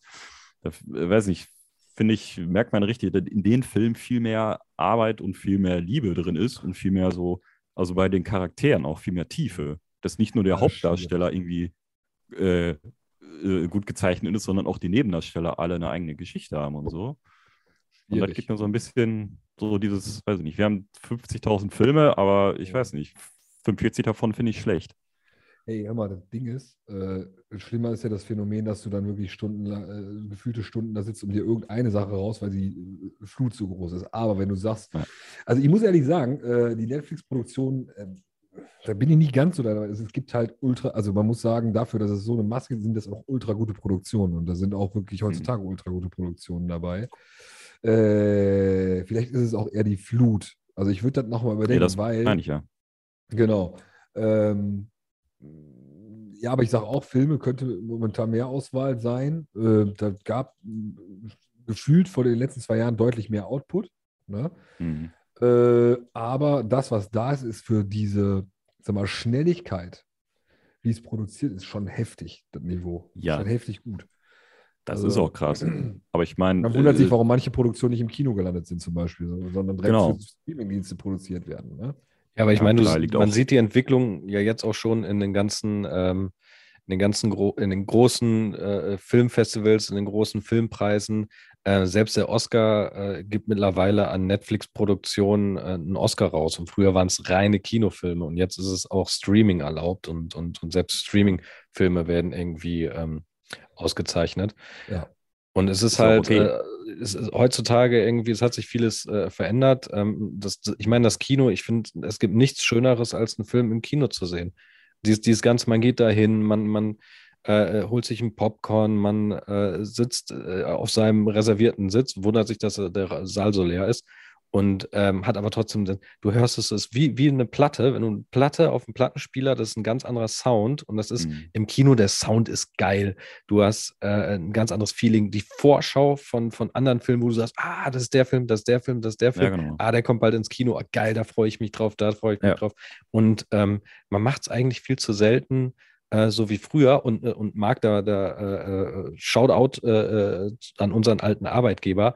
da, äh, weiß ich, finde ich, merkt man richtig, dass in den Filmen viel mehr Arbeit und viel mehr Liebe drin ist und viel mehr so also bei den Charakteren auch viel mehr Tiefe. Dass nicht nur der ja, Hauptdarsteller stimmt. irgendwie äh, äh, gut gezeichnet ist, sondern auch die Nebendarsteller alle eine eigene Geschichte haben und so. Und das gibt mir so ein bisschen so dieses, weiß ich nicht, wir haben 50.000 Filme, aber ich weiß nicht, 45 davon finde ich schlecht. Hey, hör mal, das Ding ist, äh, schlimmer ist ja das Phänomen, dass du dann wirklich Stunden, äh, gefühlte Stunden da sitzt um dir irgendeine Sache raus, weil die äh, Flut so groß ist. Aber wenn du sagst, also ich muss ehrlich sagen, äh, die Netflix-Produktion, ähm, da bin ich nicht ganz so dabei. Es gibt halt ultra, also man muss sagen, dafür, dass es so eine Maske sind, das auch ultra gute Produktionen. Und da sind auch wirklich mhm. heutzutage mhm. ultra gute Produktionen dabei. Äh, vielleicht ist es auch eher die Flut. Also ich würde das nochmal überdenken, ja, das weil. Meine ich ja. Genau. Ähm, ja, aber ich sage auch, Filme könnte momentan mehr Auswahl sein. Äh, da gab gefühlt vor den letzten zwei Jahren deutlich mehr Output. Ne? Mhm. Äh, aber das, was da ist, ist für diese sag mal, Schnelligkeit, wie es produziert ist, schon heftig, das Niveau. Ja. Schon heftig gut. Das also, ist auch krass. Aber ich meine. Man wundert äh, sich, warum manche Produktionen nicht im Kino gelandet sind, zum Beispiel, sondern direkt genau. für Streamingdienste produziert werden. Ne? Ja, aber ich meine, man sieht die Entwicklung ja jetzt auch schon in den ganzen, ähm, in den ganzen Gro in den großen äh, Filmfestivals, in den großen Filmpreisen. Äh, selbst der Oscar äh, gibt mittlerweile an Netflix-Produktionen äh, einen Oscar raus. Und früher waren es reine Kinofilme und jetzt ist es auch Streaming erlaubt und, und, und selbst Streaming-Filme werden irgendwie ähm, ausgezeichnet. Ja. Und es ist, ist halt, okay. äh, es ist heutzutage irgendwie, es hat sich vieles äh, verändert. Ähm, das, ich meine, das Kino, ich finde, es gibt nichts Schöneres, als einen Film im Kino zu sehen. Dies, dieses Ganze, man geht dahin, man, man äh, holt sich ein Popcorn, man äh, sitzt äh, auf seinem reservierten Sitz, wundert sich, dass der Saal so leer ist und ähm, hat aber trotzdem, du hörst es, ist wie, wie eine Platte, wenn du eine Platte auf dem Plattenspieler, das ist ein ganz anderer Sound und das ist mhm. im Kino, der Sound ist geil. Du hast äh, ein ganz anderes Feeling. Die Vorschau von, von anderen Filmen, wo du sagst, ah, das ist der Film, das ist der Film, das ist der Film, ja, genau. ah, der kommt bald ins Kino, ah, geil, da freue ich mich drauf, da freue ich mich ja. drauf. Und ähm, man macht es eigentlich viel zu selten, äh, so wie früher und, äh, und mag da, da äh, äh Shoutout an unseren alten Arbeitgeber,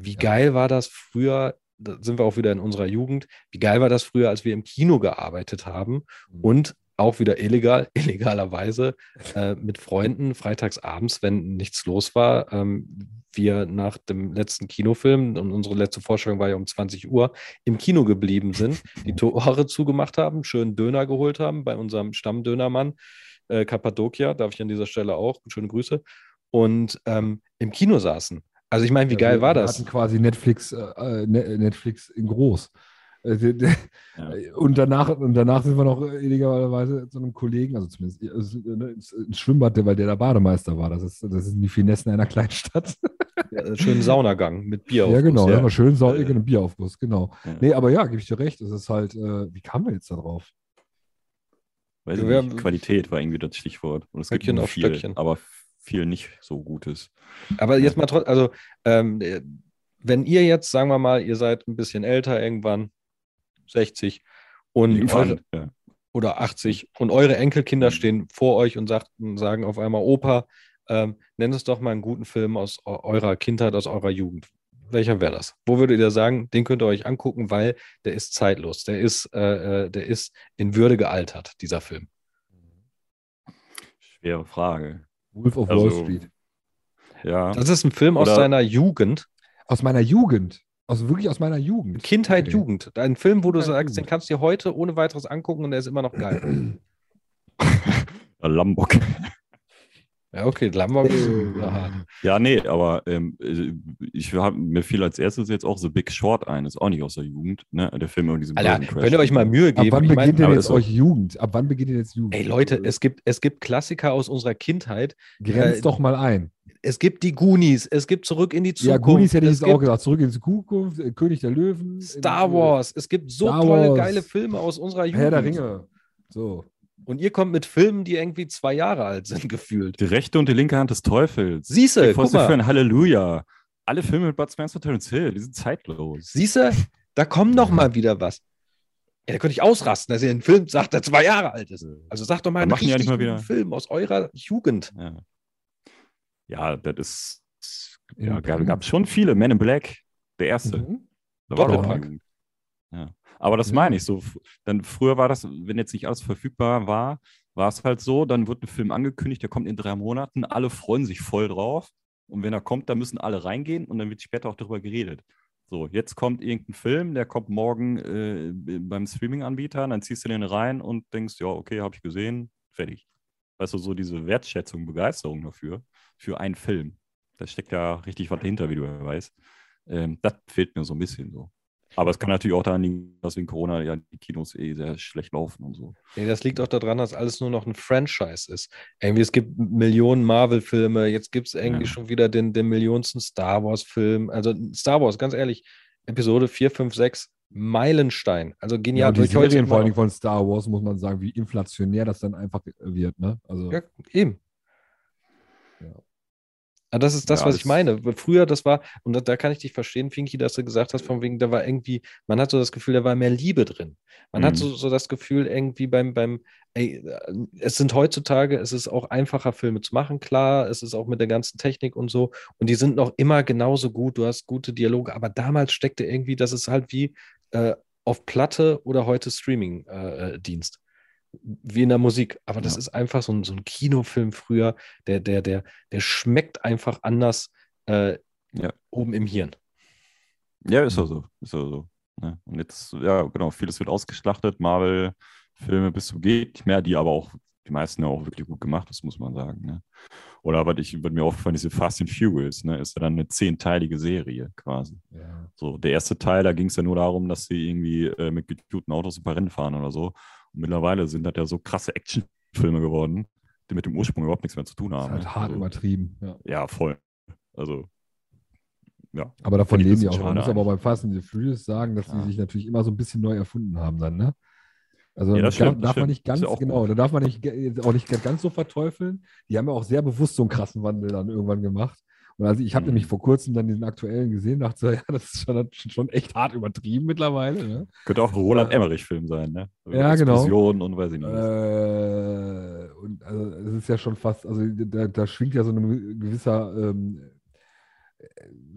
wie ja. geil war das früher, da sind wir auch wieder in unserer Jugend, wie geil war das früher, als wir im Kino gearbeitet haben mhm. und auch wieder illegal, illegalerweise äh, mit Freunden freitags abends, wenn nichts los war, ähm, wir nach dem letzten Kinofilm und unsere letzte Vorstellung war ja um 20 Uhr im Kino geblieben sind, die Tore zugemacht haben, schön Döner geholt haben bei unserem Stammdönermann äh, Kappadokia, darf ich an dieser Stelle auch, schöne Grüße, und ähm, im Kino saßen. Also ich meine, wie ja, geil wir, war das? Wir hatten quasi Netflix, äh, äh ne, Netflix in groß. Äh, ja. Und, danach, und danach sind wir noch illegalerweise zu einem Kollegen, also zumindest äh, ne, ins, ins Schwimmbad, weil der der Bademeister war. Das, ist, das sind die Finessen einer Kleinstadt. Ja, schönen Saunagang mit Bieraufguss. Ja, genau, ja. schön Sau äh, Bieraufguss, genau. Ja. Nee, aber ja, gebe ich dir recht. Es ist halt, äh, wie kamen wir jetzt da drauf? Weiß ich nicht, Qualität war irgendwie das Stichwort. Und es Stöckchen gibt viel, auf Stöckchen. aber viel nicht so Gutes. Aber jetzt mal trotzdem, also ähm, wenn ihr jetzt, sagen wir mal, ihr seid ein bisschen älter irgendwann, 60 und eure, ja. oder 80 und eure Enkelkinder mhm. stehen vor euch und sagten, sagen auf einmal, Opa, ähm, nennt es doch mal einen guten Film aus eurer Kindheit, aus eurer Jugend. Welcher wäre das? Wo würdet ihr sagen, den könnt ihr euch angucken, weil der ist zeitlos, der ist, äh, äh der ist in Würde gealtert, dieser Film? Schwere Frage. Wolf of also, Wall Street. Ja. Das ist ein Film Oder aus seiner Jugend. Aus meiner Jugend. Also wirklich aus meiner Jugend. Kindheit, okay. Jugend. Ein Film, wo du sagst, Jugend. den kannst du dir heute ohne weiteres angucken und der ist immer noch geil. Lambok. Ja, okay, Lamborghini hart. Ja, nee, aber ähm, ich hab, mir fiel als erstes jetzt auch The Big Short ein, ist auch nicht aus der Jugend, ne? Der Film über diesen Alter, könnt ihr euch mal Mühe geben? Ab wann beginnt denn jetzt euch Jugend? Ab wann beginnt denn jetzt Jugend? Ey Leute, es gibt, es gibt Klassiker aus unserer Kindheit. Grenzt äh, doch mal ein. Es gibt die Goonies, es gibt Zurück in die Zukunft. Ja, Goonies hätte ich jetzt auch gesagt. Zurück in die Zukunft, äh, König der Löwen. Star Wars. Es gibt so Star tolle, Wars. geile Filme aus unserer Jugend. Herr der Ringe. So. Und ihr kommt mit Filmen, die irgendwie zwei Jahre alt sind, gefühlt. Die rechte und die linke Hand des Teufels. Siehste, guck mal. für ein Halleluja. Alle Filme mit Bud Spencer und Terence Hill, die sind zeitlos. Siehste, da kommt noch mal wieder was. Ja, da könnte ich ausrasten, dass ihr einen Film sagt, der zwei Jahre alt ist. Also sagt doch mal einen richtig ja guten Film aus eurer Jugend. Ja, ja das ist. Ja, gab es schon viele. Men in Black, der erste. Mhm. Doppelpack. Ja. Aber das meine ich so. Dann früher war das, wenn jetzt nicht alles verfügbar war, war es halt so, dann wird ein Film angekündigt, der kommt in drei Monaten, alle freuen sich voll drauf. Und wenn er kommt, dann müssen alle reingehen und dann wird später auch darüber geredet. So, jetzt kommt irgendein Film, der kommt morgen äh, beim Streaming-Anbieter, dann ziehst du den rein und denkst, ja, okay, habe ich gesehen, fertig. Weißt du, so diese Wertschätzung, Begeisterung dafür, für einen Film. Da steckt ja richtig was dahinter, wie du weißt. Ähm, das fehlt mir so ein bisschen so. Aber es kann natürlich auch daran liegen, dass wegen Corona ja die Kinos eh sehr schlecht laufen und so. Nee, das liegt auch daran, dass alles nur noch ein Franchise ist. Irgendwie, es gibt Millionen Marvel-Filme, jetzt gibt es irgendwie ja. schon wieder den, den millionsten Star Wars-Film. Also Star Wars, ganz ehrlich, Episode 4, 5, 6, Meilenstein. Also genial. Ja, die Serien vor allem von Star Wars, muss man sagen, wie inflationär das dann einfach wird. Ne? Also, ja, eben. Ja, das ist das, ja, was ich meine. Früher, das war, und da, da, kann ich dich verstehen, Finki, dass du gesagt hast, von wegen, da war irgendwie, man hat so das Gefühl, da war mehr Liebe drin. Man mhm. hat so, so das Gefühl, irgendwie beim, beim, ey, es sind heutzutage, es ist auch einfacher, Filme zu machen, klar, es ist auch mit der ganzen Technik und so, und die sind noch immer genauso gut, du hast gute Dialoge, aber damals steckte irgendwie, das ist halt wie äh, auf Platte oder heute Streaming-Dienst. Äh, wie in der Musik. Aber das ja. ist einfach so ein, so ein Kinofilm früher, der, der, der, der schmeckt einfach anders äh, ja. oben im Hirn. Ja, ist auch so. Ist auch so. Ne? Und jetzt, ja, genau, vieles wird ausgeschlachtet. Marvel-Filme bis zum geht nicht mehr, die aber auch, die meisten ja auch wirklich gut gemacht, das muss man sagen. Ne? Oder was ich, was mir aufgefallen diese Fast and Furious, ne, ist ja dann eine zehnteilige Serie quasi. Ja. So, der erste Teil, da ging es ja nur darum, dass sie irgendwie äh, mit getunten Autos ein paar Rennen fahren oder so. Und mittlerweile sind das ja so krasse Actionfilme geworden, die mit dem Ursprung überhaupt nichts mehr zu tun haben. Das ist halt hart also, übertrieben. Ja. ja, voll. Also, ja. Aber davon leben die auch. Man muss aber beim Fast and the Furious sagen, dass ja. die sich natürlich immer so ein bisschen neu erfunden haben dann, ne? Also ja, das stimmt, darf, man nicht ganz, genau, da darf man nicht, auch nicht ganz so verteufeln. Die haben ja auch sehr bewusst so einen krassen Wandel dann irgendwann gemacht. Und also ich habe mhm. nämlich vor kurzem dann diesen aktuellen gesehen, dachte so, ja, das ist schon, schon echt hart übertrieben mittlerweile. Ne? Könnte auch ein Roland Emmerich-Film sein, ne? Über ja, genau. und weiß ich nicht. Äh, und also es ist ja schon fast, also da, da schwingt ja so ein gewisser, ähm,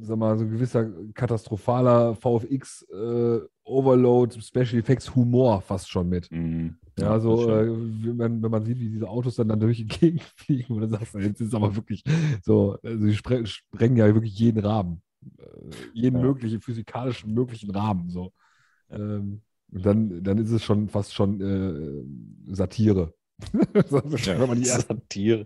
sag mal, so ein gewisser katastrophaler VFX äh, Overload, Special Effects Humor fast schon mit. Mhm. Ja, so, äh, wenn, man, wenn man sieht, wie diese Autos dann, dann durch die Gegend fliegen, oder sagst du, jetzt ist es aber wirklich so, also sie spre sprengen ja wirklich jeden Rahmen. Äh, jeden ja. möglichen, physikalischen möglichen Rahmen. So. Ähm, und dann, dann ist es schon fast schon äh, Satire. ja, die Satire.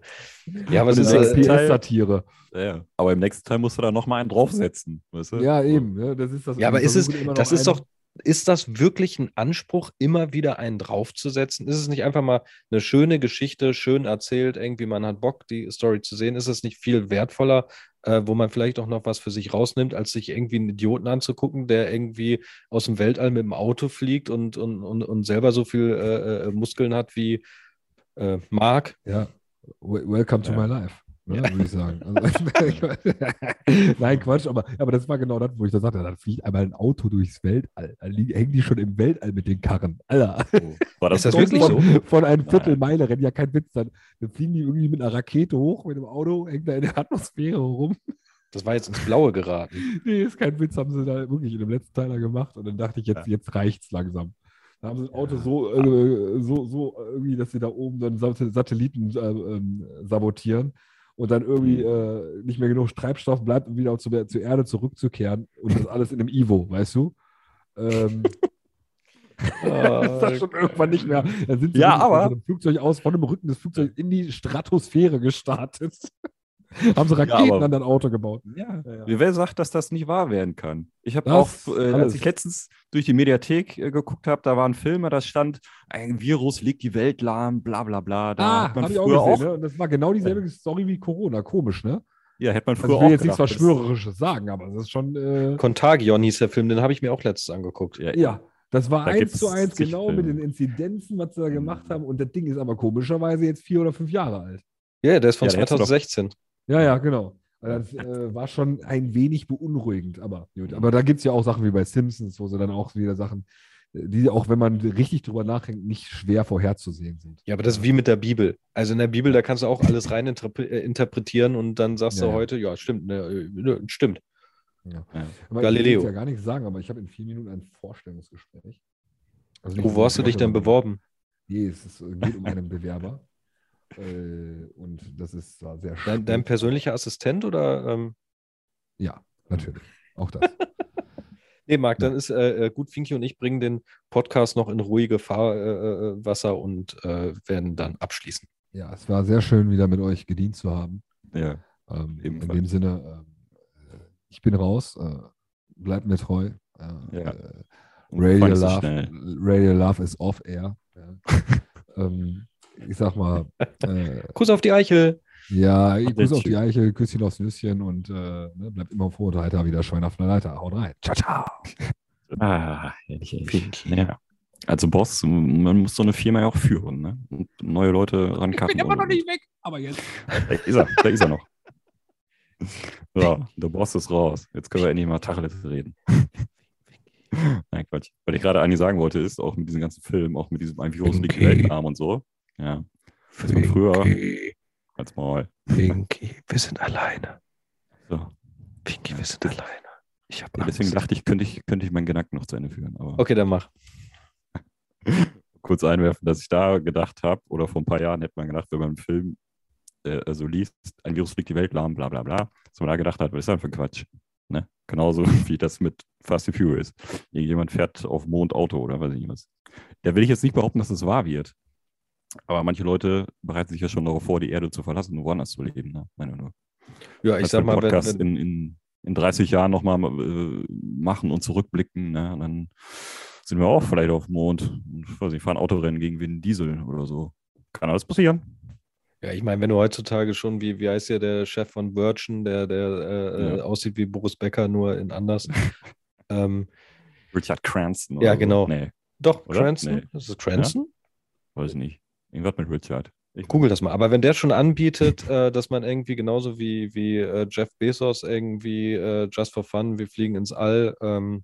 Ja, aber es ist PS-Satire. Ja, aber im nächsten Teil musst du da nochmal einen draufsetzen. Weißt du? Ja, eben. Ja, das ist das. Ja, aber ist es, das ist doch ist das wirklich ein Anspruch, immer wieder einen draufzusetzen? Ist es nicht einfach mal eine schöne Geschichte, schön erzählt, irgendwie man hat Bock, die Story zu sehen? Ist es nicht viel wertvoller, äh, wo man vielleicht auch noch was für sich rausnimmt, als sich irgendwie einen Idioten anzugucken, der irgendwie aus dem Weltall mit dem Auto fliegt und, und, und, und selber so viel äh, äh Muskeln hat wie äh, Mark? Ja, welcome to ja. my life ne, ja. würde ich sagen. Also, Nein, Quatsch, aber, aber das war genau das, wo ich da sagte, da fliegt einmal ein Auto durchs Weltall. Da hängen die schon im Weltall mit den Karren. Alter. Oh. War das, das wirklich von, so? Von einem Viertelmeile rennt ja kein Witz. Dann, dann fliegen die irgendwie mit einer Rakete hoch, mit dem Auto, hängt da in der Atmosphäre rum. Das war jetzt ins Blaue geraten. nee, ist kein Witz, haben sie da wirklich in dem letzten Teiler gemacht. Und dann dachte ich, jetzt, ja. jetzt reicht's langsam. Da haben sie das Auto ja. so, äh, so, so irgendwie, dass sie da oben dann Satelliten äh, äh, sabotieren und dann irgendwie mhm. äh, nicht mehr genug Treibstoff bleibt, um wieder zu der, zur Erde zurückzukehren und das alles in einem Ivo, weißt du? Ähm, oh, ist das schon irgendwann nicht mehr. Dann sind sie ja, aber, von einem Flugzeug aus, von dem Rücken des Flugzeugs in die Stratosphäre gestartet. Haben sie Raketen ja, an dein Auto gebaut. Ja, ja, ja. Wer sagt, dass das nicht wahr werden kann? Ich habe auch, äh, als ich letztens durch die Mediathek äh, geguckt habe, da waren Filme, da stand, ein Virus legt die Welt lahm, bla bla bla. Da ah, hat man früher auch, gesehen, auch ne? Das war genau dieselbe Story wie Corona. Komisch, ne? Ja, hätte man früher also ich will jetzt nichts Verschwörerisches sagen, aber das ist schon. Äh... Contagion hieß der Film, den habe ich mir auch letztens angeguckt. Ja, ja. Das war da eins zu eins genau Filme. mit den Inzidenzen, was sie da gemacht haben. Und das Ding ist aber komischerweise jetzt vier oder fünf Jahre alt. Ja, der ist von ja, 2016. Ja, ja, genau. Das äh, war schon ein wenig beunruhigend, aber gut. Aber da gibt es ja auch Sachen wie bei Simpsons, wo sie dann auch wieder Sachen, die auch, wenn man richtig drüber nachdenkt, nicht schwer vorherzusehen sind. Ja, aber das ist wie mit der Bibel. Also in der Bibel, da kannst du auch alles rein äh, interpretieren und dann sagst ja, du heute, ja, stimmt, ne, äh, stimmt. Ja. Ja. Galileo. Ich will ja gar nichts sagen, aber ich habe in vier Minuten ein Vorstellungsgespräch. Also Wo hast du dich denn beworben? Nee, es ist, geht um einen Bewerber. Äh, und das ist zwar sehr schön. Dein, dein, persönlicher Assistent oder? Ähm? Ja, natürlich. Auch das. nee, Marc, ja. dann ist äh, äh, gut, Finki und ich bringen den Podcast noch in ruhige Fahrwasser äh, äh und äh, werden dann abschließen. Ja, es war sehr schön, wieder mit euch gedient zu haben. Ja. Ähm, in dem Sinne, ich bin raus, bleibt mir treu. ja. Radio Love, Radio Love is off air. Ja. ähm, ich sag mal. Äh, Kuss auf die Eichel. Ja, Kuss auf die Eichel, Küsschen aufs Nüsschen und äh, ne, bleibt immer froh und heiter, wieder Schwein auf einer Leiter. Haut rein. Ciao, ciao. Ah, ehrlich, ehrlich. Ja. Also Boss, man muss so eine Firma ja auch führen, ne? Und neue Leute rankappen. Ich bin immer noch nicht weg, aber jetzt. Da ist er, da ist er noch. So, der Boss ist raus. Jetzt können wir endlich mal Tacheles reden. Nein, Quatsch. Was ich gerade eigentlich sagen wollte, ist auch mit diesem ganzen Film, auch mit diesem ein Virus liegt Weltarm und so. Ja. Das man früher. Als mal. Pinky, wir sind alleine. So. Pinky, wir sind alleine. Ich habe Deswegen dachte ich, könnte ich, könnte ich meinen Gedanken noch zu Ende führen. Aber okay, dann mach. kurz einwerfen, dass ich da gedacht habe, oder vor ein paar Jahren hätte man gedacht, wenn man einen Film äh, also liest, ein Virus fliegt die Welt lahm, bla bla bla, dass man da gedacht hat, was ist das für ein Quatsch? Ne? Genauso wie das mit Fast and Furious. Irgendjemand fährt auf Mond Auto oder weiß ich nicht was. Da will ich jetzt nicht behaupten, dass es das wahr wird. Aber manche Leute bereiten sich ja schon darauf vor, die Erde zu verlassen und woanders zu leben. Ne? Meine nur. Ja, ich sag mal, Podcast wenn, wenn... In, in, in 30 Jahren nochmal äh, machen und zurückblicken, ne? und dann sind wir auch vielleicht auf dem Mond. Ich weiß nicht, fahren Autorennen gegen Vin Diesel oder so. Kann alles passieren. Ja, ich meine, wenn du heutzutage schon, wie, wie heißt ja der Chef von Virgin, der, der äh, ja. aussieht wie Boris Becker, nur in anders. ähm, Richard Cranston. Ja, genau. So. Nee. Doch, oder? Cranston. Nee. Ist es Cranston? Ja? Weiß ich nicht. Irgendwas mit Richard. Ich Google das mal. Aber wenn der schon anbietet, äh, dass man irgendwie genauso wie, wie äh, Jeff Bezos irgendwie äh, just for fun, wir fliegen ins All, ähm,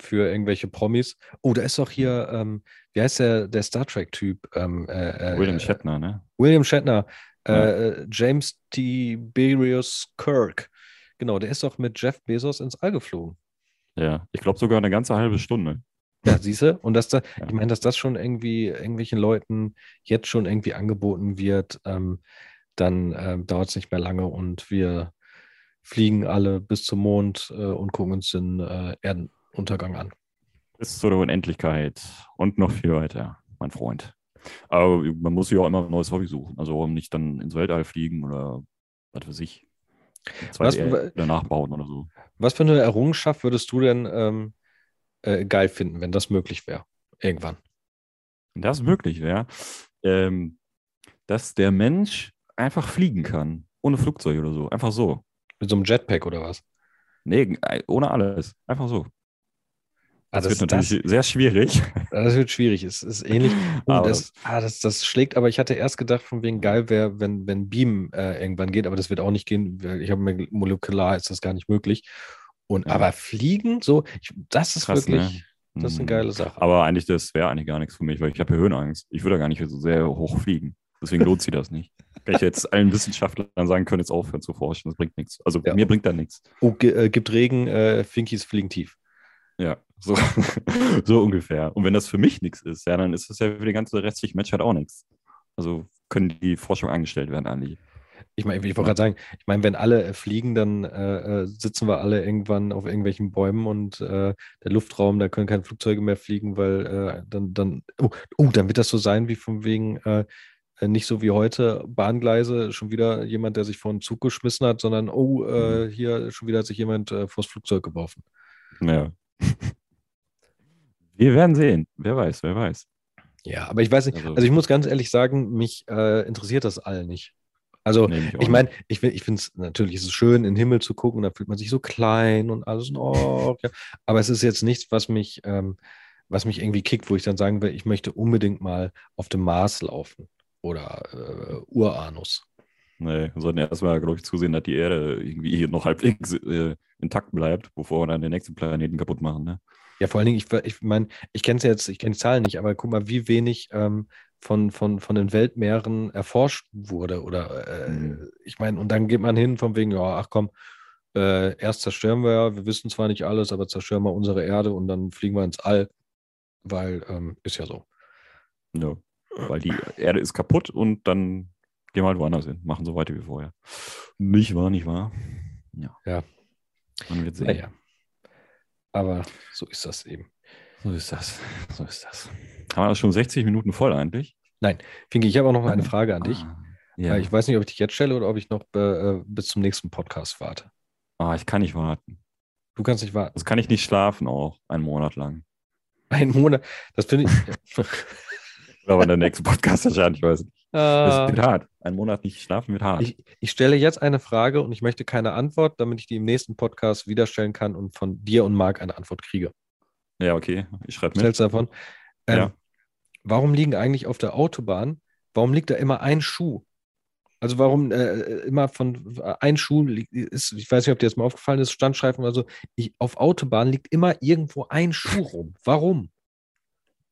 für irgendwelche Promis. Oh, da ist doch hier, ähm, wie heißt der, der Star Trek-Typ? Ähm, äh, äh William Shatner, ne? William Shatner. Äh, ja. Äh, James Tiberius Kirk. Genau, der ist doch mit Jeff Bezos ins All geflogen. Ja, ich glaube sogar eine ganze halbe Stunde. Ja, siehst du? Und dass da, ich meine, dass das schon irgendwie irgendwelchen Leuten jetzt schon irgendwie angeboten wird, ähm, dann ähm, dauert es nicht mehr lange und wir fliegen alle bis zum Mond äh, und gucken uns den äh, Erden, Untergang an. Bis zur Unendlichkeit und noch viel weiter, mein Freund. Aber man muss sich auch immer ein neues Hobby suchen. Also um nicht dann ins Weltall fliegen oder was weiß ich. Was, danach bauen oder so. Was für eine Errungenschaft würdest du denn ähm, äh, geil finden, wenn das möglich wäre? Irgendwann. Wenn das möglich wäre, ähm, dass der Mensch einfach fliegen kann. Ohne Flugzeug oder so. Einfach so. Mit so einem Jetpack oder was? Nee, ohne alles. Einfach so. Ah, das, das, wird natürlich das, sehr schwierig. Das wird schwierig. Es ist ähnlich. aber das, ah, das, das schlägt, aber ich hatte erst gedacht, von wegen geil wäre, wenn, wenn Beam äh, irgendwann geht, aber das wird auch nicht gehen. Ich habe mir molekular ist das gar nicht möglich. Und ja. aber fliegen, so, ich, das ist Krass, wirklich, ne? das ist eine mhm. geile Sache. Aber eigentlich, das wäre eigentlich gar nichts für mich, weil ich habe ja Höhenangst. Ich würde gar nicht so sehr hoch fliegen. Deswegen lohnt sich das nicht. Kann ich jetzt allen Wissenschaftlern sagen können, jetzt aufhören zu forschen. Das bringt nichts. Also ja. mir bringt da nichts. Oh, äh, gibt Regen, äh, Finkies fliegen tief. Ja, so, so ungefähr. Und wenn das für mich nichts ist, ja, dann ist das ja für die ganze restliche Menschheit auch nichts. Also können die Forschung eingestellt werden, Andi. Ich meine, ich wollte gerade sagen, ich meine, wenn alle fliegen, dann äh, äh, sitzen wir alle irgendwann auf irgendwelchen Bäumen und äh, der Luftraum, da können keine Flugzeuge mehr fliegen, weil äh, dann, dann, oh, oh, dann wird das so sein wie von wegen, äh, äh, nicht so wie heute Bahngleise, schon wieder jemand, der sich vor einen Zug geschmissen hat, sondern, oh, mhm. hier schon wieder hat sich jemand äh, vors Flugzeug geworfen. Ja. Wir werden sehen. Wer weiß, wer weiß. Ja, aber ich weiß nicht, also, also ich muss ganz ehrlich sagen, mich äh, interessiert das all nicht. Also nee, ich meine, ich, ich finde es natürlich, ist es schön, in den Himmel zu gucken, da fühlt man sich so klein und alles Ordnung. Ja. Aber es ist jetzt nichts, was mich, ähm, was mich irgendwie kickt, wo ich dann sagen will, ich möchte unbedingt mal auf dem Mars laufen oder äh, Uranus. Nee, wir sollten erstmal, glaube ich, zusehen, dass die Erde irgendwie hier noch halbwegs äh, intakt bleibt, bevor wir dann den nächsten Planeten kaputt machen. Ne? Ja, vor allen Dingen, ich, ich meine, ich kenne es jetzt, ich kenne die Zahlen nicht, aber guck mal, wie wenig ähm, von, von, von den Weltmeeren erforscht wurde. Oder äh, mhm. ich meine, und dann geht man hin von wegen, ja, ach komm, äh, erst zerstören wir ja, wir wissen zwar nicht alles, aber zerstören wir unsere Erde und dann fliegen wir ins All, weil ähm, ist ja so. Ja, weil die Erde ist kaputt und dann gehen wir halt woanders hin, machen so weiter wie vorher. Nicht wahr, nicht wahr? Ja. Ja. Man wird sehen. Naja. Aber so ist das eben. So ist das. So ist das. Haben wir schon 60 Minuten voll eigentlich? Nein. Finke, ich habe auch noch eine Frage an dich. Ah, ja. Ich weiß nicht, ob ich dich jetzt stelle oder ob ich noch äh, bis zum nächsten Podcast warte. Ah, ich kann nicht warten. Du kannst nicht warten. Das kann ich nicht schlafen auch, einen Monat lang. Ein Monat? Das finde ich. Oder wenn der nächste Podcast erscheint, ich weiß nicht. Das wird hart. Ein Monat nicht schlafen wird hart. Ich, ich, stelle jetzt eine Frage und ich möchte keine Antwort, damit ich die im nächsten Podcast wieder stellen kann und von dir und Marc eine Antwort kriege. Ja, okay. Ich schreibe mit. Davon. Ähm, ja. Warum liegen eigentlich auf der Autobahn, warum liegt da immer ein Schuh? Also warum äh, immer von äh, ein Schuh ist, ich weiß nicht, ob dir das mal aufgefallen ist, Standstreifen oder so, ich, auf Autobahnen liegt immer irgendwo ein Schuh rum. Warum?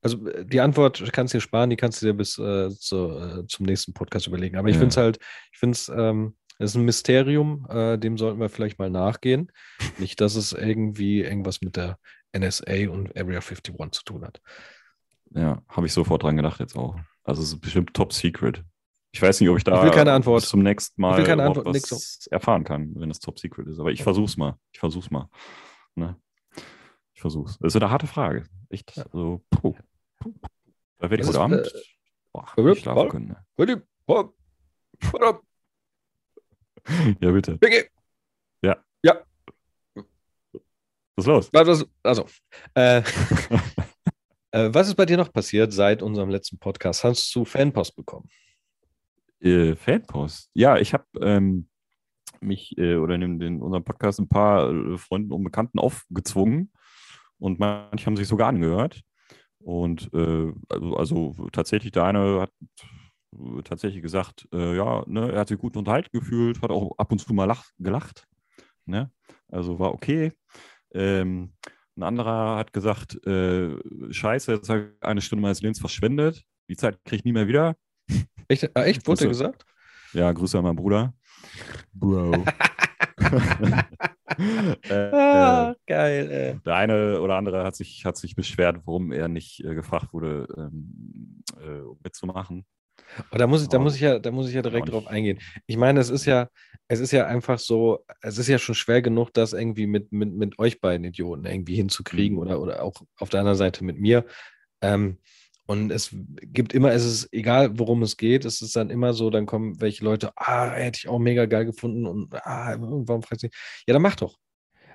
Also äh, die Antwort kannst du dir sparen, die kannst du dir bis äh, zu, äh, zum nächsten Podcast überlegen. Aber ich ja. finde es halt, ich finde es, ähm, es ist ein Mysterium, äh, dem sollten wir vielleicht mal nachgehen. Nicht, dass es irgendwie irgendwas mit der NSA und Area 51 zu tun hat. Ja, habe ich sofort dran gedacht jetzt auch. Also es ist bestimmt top secret. Ich weiß nicht, ob ich da ich will keine Antwort. zum nächsten Mal ich Antwort, was erfahren kann, wenn es top secret ist. Aber ich versuch's mal. Ich versuch's mal. Ne? Ich versuch's. Das ist eine harte Frage. Echt. Also, puh. puh. Da werde ich heute Abend äh, boah, nicht schlafen können. Ne? Ja, bitte. Ja. Ja. Was ist los? Was, also, äh, äh, was ist bei dir noch passiert seit unserem letzten Podcast? Hast du Fanpost bekommen? Äh, Fanpost? Ja, ich habe ähm, mich äh, oder in, in unserem Podcast ein paar äh, Freunden und Bekannten aufgezwungen und manche haben sich sogar angehört. Und äh, also, also, tatsächlich, der eine hat tatsächlich gesagt, ja, ne, er hat sich gut unterhalten gefühlt, hat auch ab und zu mal lach, gelacht. Ne? Also war okay. Ähm, ein anderer hat gesagt, äh, scheiße, jetzt habe ich eine Stunde meines Lebens verschwendet. Die Zeit kriege ich nie mehr wieder. Echt? Ah, echt? Wurde also, gesagt? Ja, Grüße an meinen Bruder. Bro. äh, ah, geil, ey. Der eine oder andere hat sich, hat sich beschwert, warum er nicht äh, gefragt wurde, ähm, äh, mitzumachen. Aber da muss ich, da muss ich ja, da muss ich ja direkt drauf eingehen. Ich meine, es ist ja, es ist ja einfach so, es ist ja schon schwer genug, das irgendwie mit, mit, mit euch beiden Idioten irgendwie hinzukriegen mhm. oder, oder auch auf der anderen Seite mit mir. Ähm, und es gibt immer, es ist egal, worum es geht, es ist dann immer so, dann kommen welche Leute, ah, hätte ich auch mega geil gefunden und ah, warum fragst du? Ja, dann mach doch.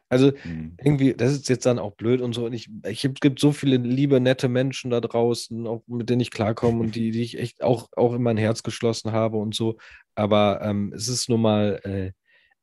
Also mhm. irgendwie, das ist jetzt dann auch blöd und so. Und ich, ich es gibt so viele liebe, nette Menschen da draußen, auch mit denen ich klarkomme und die, die ich echt auch, auch in mein Herz geschlossen habe und so. Aber ähm, es ist nun mal äh,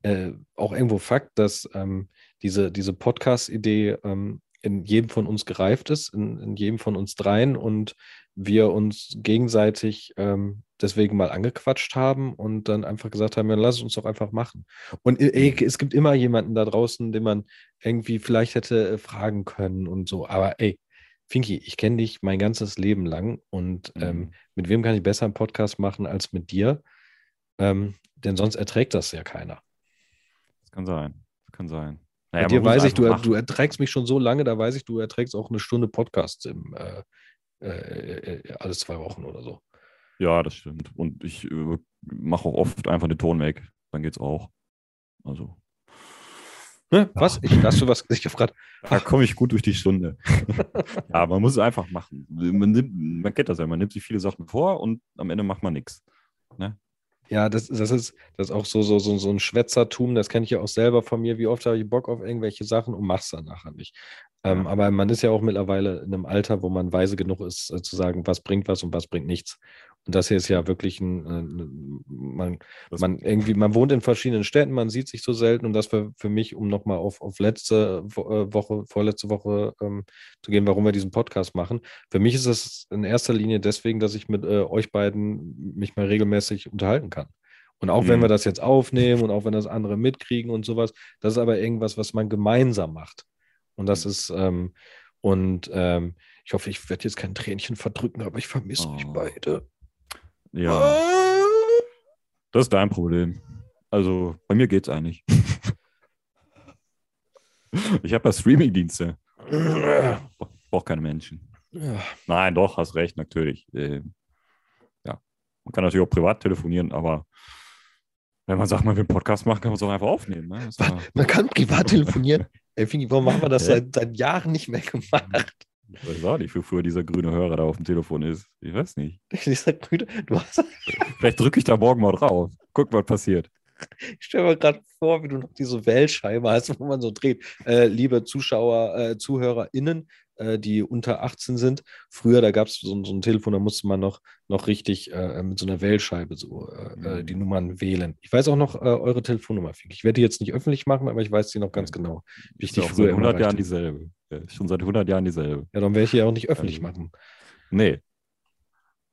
äh, auch irgendwo Fakt, dass ähm, diese, diese Podcast-Idee ähm, in jedem von uns gereift ist, in, in jedem von uns dreien und wir uns gegenseitig ähm, deswegen mal angequatscht haben und dann einfach gesagt haben, ja, lass es uns doch einfach machen. Und äh, ey, es gibt immer jemanden da draußen, den man irgendwie vielleicht hätte äh, fragen können und so. Aber ey, Finki, ich kenne dich mein ganzes Leben lang und ähm, mhm. mit wem kann ich besser einen Podcast machen als mit dir? Ähm, denn sonst erträgt das ja keiner. Das kann sein. Das kann sein. Naja, Bei dir weiß ich, du, du, erträgst mich schon so lange, da weiß ich, du erträgst auch eine Stunde Podcast im, äh, äh, äh alles zwei Wochen oder so. Ja, das stimmt. Und ich äh, mache auch oft einfach den Ton weg. Dann geht's auch. Also. Ne? Was? Ich, hast du was ich gefragt? Da komme ich gut durch die Stunde. ja, man muss es einfach machen. Man, nimmt, man kennt das ja, man nimmt sich viele Sachen vor und am Ende macht man nichts. Ne? Ja, das, das, ist, das ist auch so, so, so, so ein Schwätzertum, das kenne ich ja auch selber von mir. Wie oft habe ich Bock auf irgendwelche Sachen und mach's dann nachher nicht. Ähm, aber man ist ja auch mittlerweile in einem Alter, wo man weise genug ist, äh, zu sagen, was bringt was und was bringt nichts. Und das hier ist ja wirklich ein, äh, man, man irgendwie, man wohnt in verschiedenen Städten, man sieht sich so selten und das für, für mich, um nochmal auf, auf letzte äh, Woche, vorletzte Woche ähm, zu gehen, warum wir diesen Podcast machen. Für mich ist es in erster Linie deswegen, dass ich mit äh, euch beiden mich mal regelmäßig unterhalten kann. Und auch mhm. wenn wir das jetzt aufnehmen und auch wenn das andere mitkriegen und sowas, das ist aber irgendwas, was man gemeinsam macht. Und das mhm. ist, ähm, und ähm, ich hoffe, ich werde jetzt kein Tränchen verdrücken, aber ich vermisse oh. euch beide. Ja. Das ist dein Problem. Also bei mir geht's eigentlich. ich habe ja Streaming-Dienste. Braucht keine Menschen. Ja. Nein, doch, hast recht, natürlich. Äh, ja. Man kann natürlich auch privat telefonieren, aber wenn man sagt, man will einen Podcast machen, kann man es auch einfach aufnehmen. Ne? Man kann privat telefonieren. Ey, Fingi, warum machen wir das seit, seit Jahren nicht mehr gemacht? Ich weiß auch nicht, wofür dieser grüne Hörer da auf dem Telefon ist. Ich weiß nicht. Dieser grüne, du hast. Vielleicht drücke ich da morgen mal drauf. Guck, was passiert. Ich stelle mir gerade vor, wie du noch diese Wählscheibe hast, wo man so dreht. Äh, liebe Zuschauer, äh, ZuhörerInnen, äh, die unter 18 sind. Früher, da gab es so, so, ein Telefon, da musste man noch, noch richtig äh, mit so einer Wählscheibe so äh, äh, die Nummern wählen. Ich weiß auch noch eure Telefonnummer. Ich werde die jetzt nicht öffentlich machen, aber ich weiß sie noch ganz genau. Wie ich die früher seit 100 Jahren dieselbe. Ja, schon seit 100 Jahren dieselbe. Ja, dann werde ich die auch nicht öffentlich also, machen. Nee.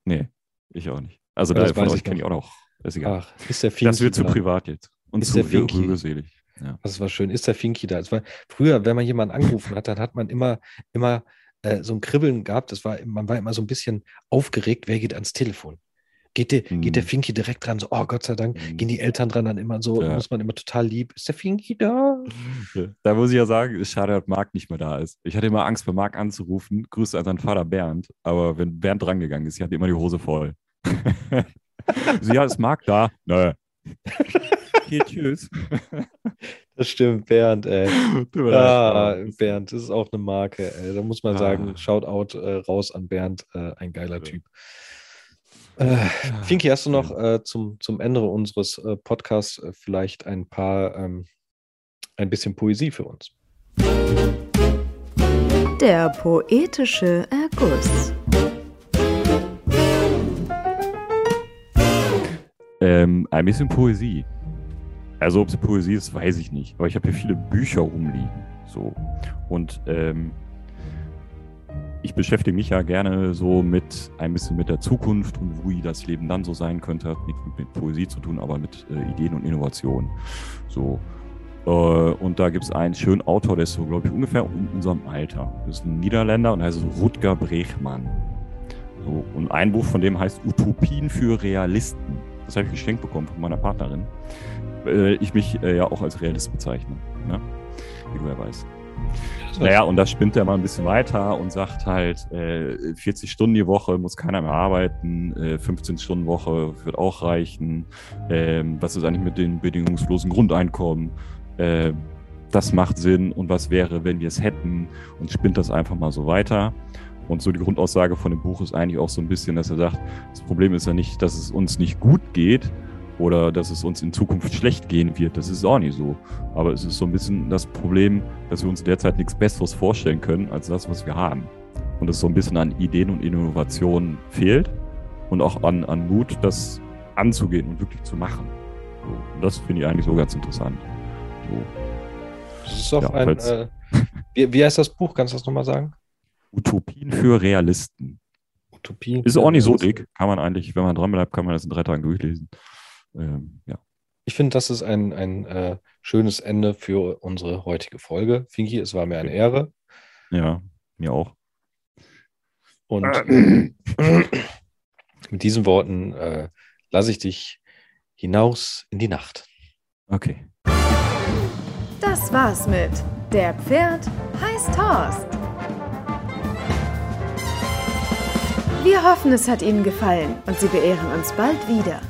Nee, ich auch nicht. Also, da von euch kenne ich auch noch ist egal. Ach, ist der Finky Das wird zu privat jetzt. Und Ist zu rührselig. Ja. Das war schön. Ist der Finky da? War, früher, wenn man jemanden angerufen hat, dann hat man immer, immer äh, so ein Kribbeln gehabt. Das war, man war immer so ein bisschen aufgeregt, wer geht ans Telefon. Geht der, Mhm. geht der Finky direkt dran, so, oh Gott sei Dank, Mhm. gehen die Eltern dran, dann immer so, Ja. muss man immer total lieb. Ist der Finky da? Da muss ich ja sagen, ist schade, dass Marc nicht mehr da ist. Ich hatte immer Angst, bei Marc anzurufen. Grüße an seinen Vater Bernd. Aber wenn Bernd drangegangen ist, ich hatte immer die Hose voll. so, ja, ist Marc da? Nö. Okay, tschüss. Das stimmt, Bernd, ey. Leid. Ah, Bernd, das ist auch eine Marke. Ey. Da muss man Ah. sagen, Shoutout äh, raus an Bernd, äh, ein geiler Typ. Äh, Finki, hast du noch äh, zum, zum Ende unseres äh, Podcasts äh, vielleicht ein paar, ähm, ein bisschen Poesie für uns? Der poetische Erguss. Ähm, ein bisschen Poesie. Also, ob es Poesie ist, weiß ich nicht. Aber ich habe hier viele Bücher rumliegen. So. Und ähm, ich beschäftige mich ja gerne so mit ein bisschen mit der Zukunft und wie das Leben dann so sein könnte. Hat nichts mit, mit Poesie zu tun, aber mit äh, Ideen und Innovationen. So. Äh, und da gibt es einen schönen Autor, der ist so, glaube ich, ungefähr in unserem Alter. Das ist ein Niederländer und heißt Rutger Brechmann. So, und ein Buch von dem heißt Utopien für Realisten. Das habe ich geschenkt bekommen von meiner Partnerin. Äh, ich mich äh, ja auch als Realist bezeichne. Ne? Wie du ja weißt. Naja, und da spinnt er mal ein bisschen weiter und sagt halt, äh, 40 Stunden die Woche muss keiner mehr arbeiten, äh, 15 Stunden Woche wird auch reichen. Ähm, was ist eigentlich mit den bedingungslosen Grundeinkommen? Äh, das macht Sinn und was wäre, wenn wir es hätten? Und spinnt das einfach mal so weiter. Und so die Grundaussage von dem Buch ist eigentlich auch so ein bisschen, dass er sagt, das Problem ist ja nicht, dass es uns nicht gut geht oder dass es uns in Zukunft schlecht gehen wird. Das ist auch nicht so. Aber es ist so ein bisschen das Problem, dass wir uns derzeit nichts Besseres vorstellen können als das, was wir haben. Und es so ein bisschen an Ideen und Innovationen fehlt und auch an, an Mut, das anzugehen und wirklich zu machen. So. Und das finde ich eigentlich so ganz interessant. So. Das ist auch Ja, ein. Äh, wie, wie heißt das Buch? Kannst du das nochmal sagen? Utopien für Realisten. Utopie. Ist auch nicht so dick. Kann man eigentlich, wenn man dran bleibt, kann man das in drei Tagen durchlesen. Ähm, ja. Ich finde, das ist ein, ein äh, schönes Ende für unsere heutige Folge. Finki, es war mir eine Ehre. ja, mir auch. Und mit diesen Worten äh, lasse ich dich hinaus in die Nacht. Okay. Das war's mit Der Pferd heißt Horst. Wir hoffen, es hat Ihnen gefallen und Sie beehren uns bald wieder.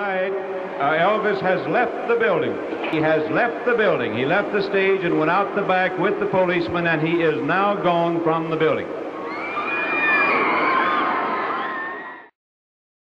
Right. Uh, Elvis has left the building. He has left the building. He left the stage and went out the back with the policeman, and he is now gone from the building.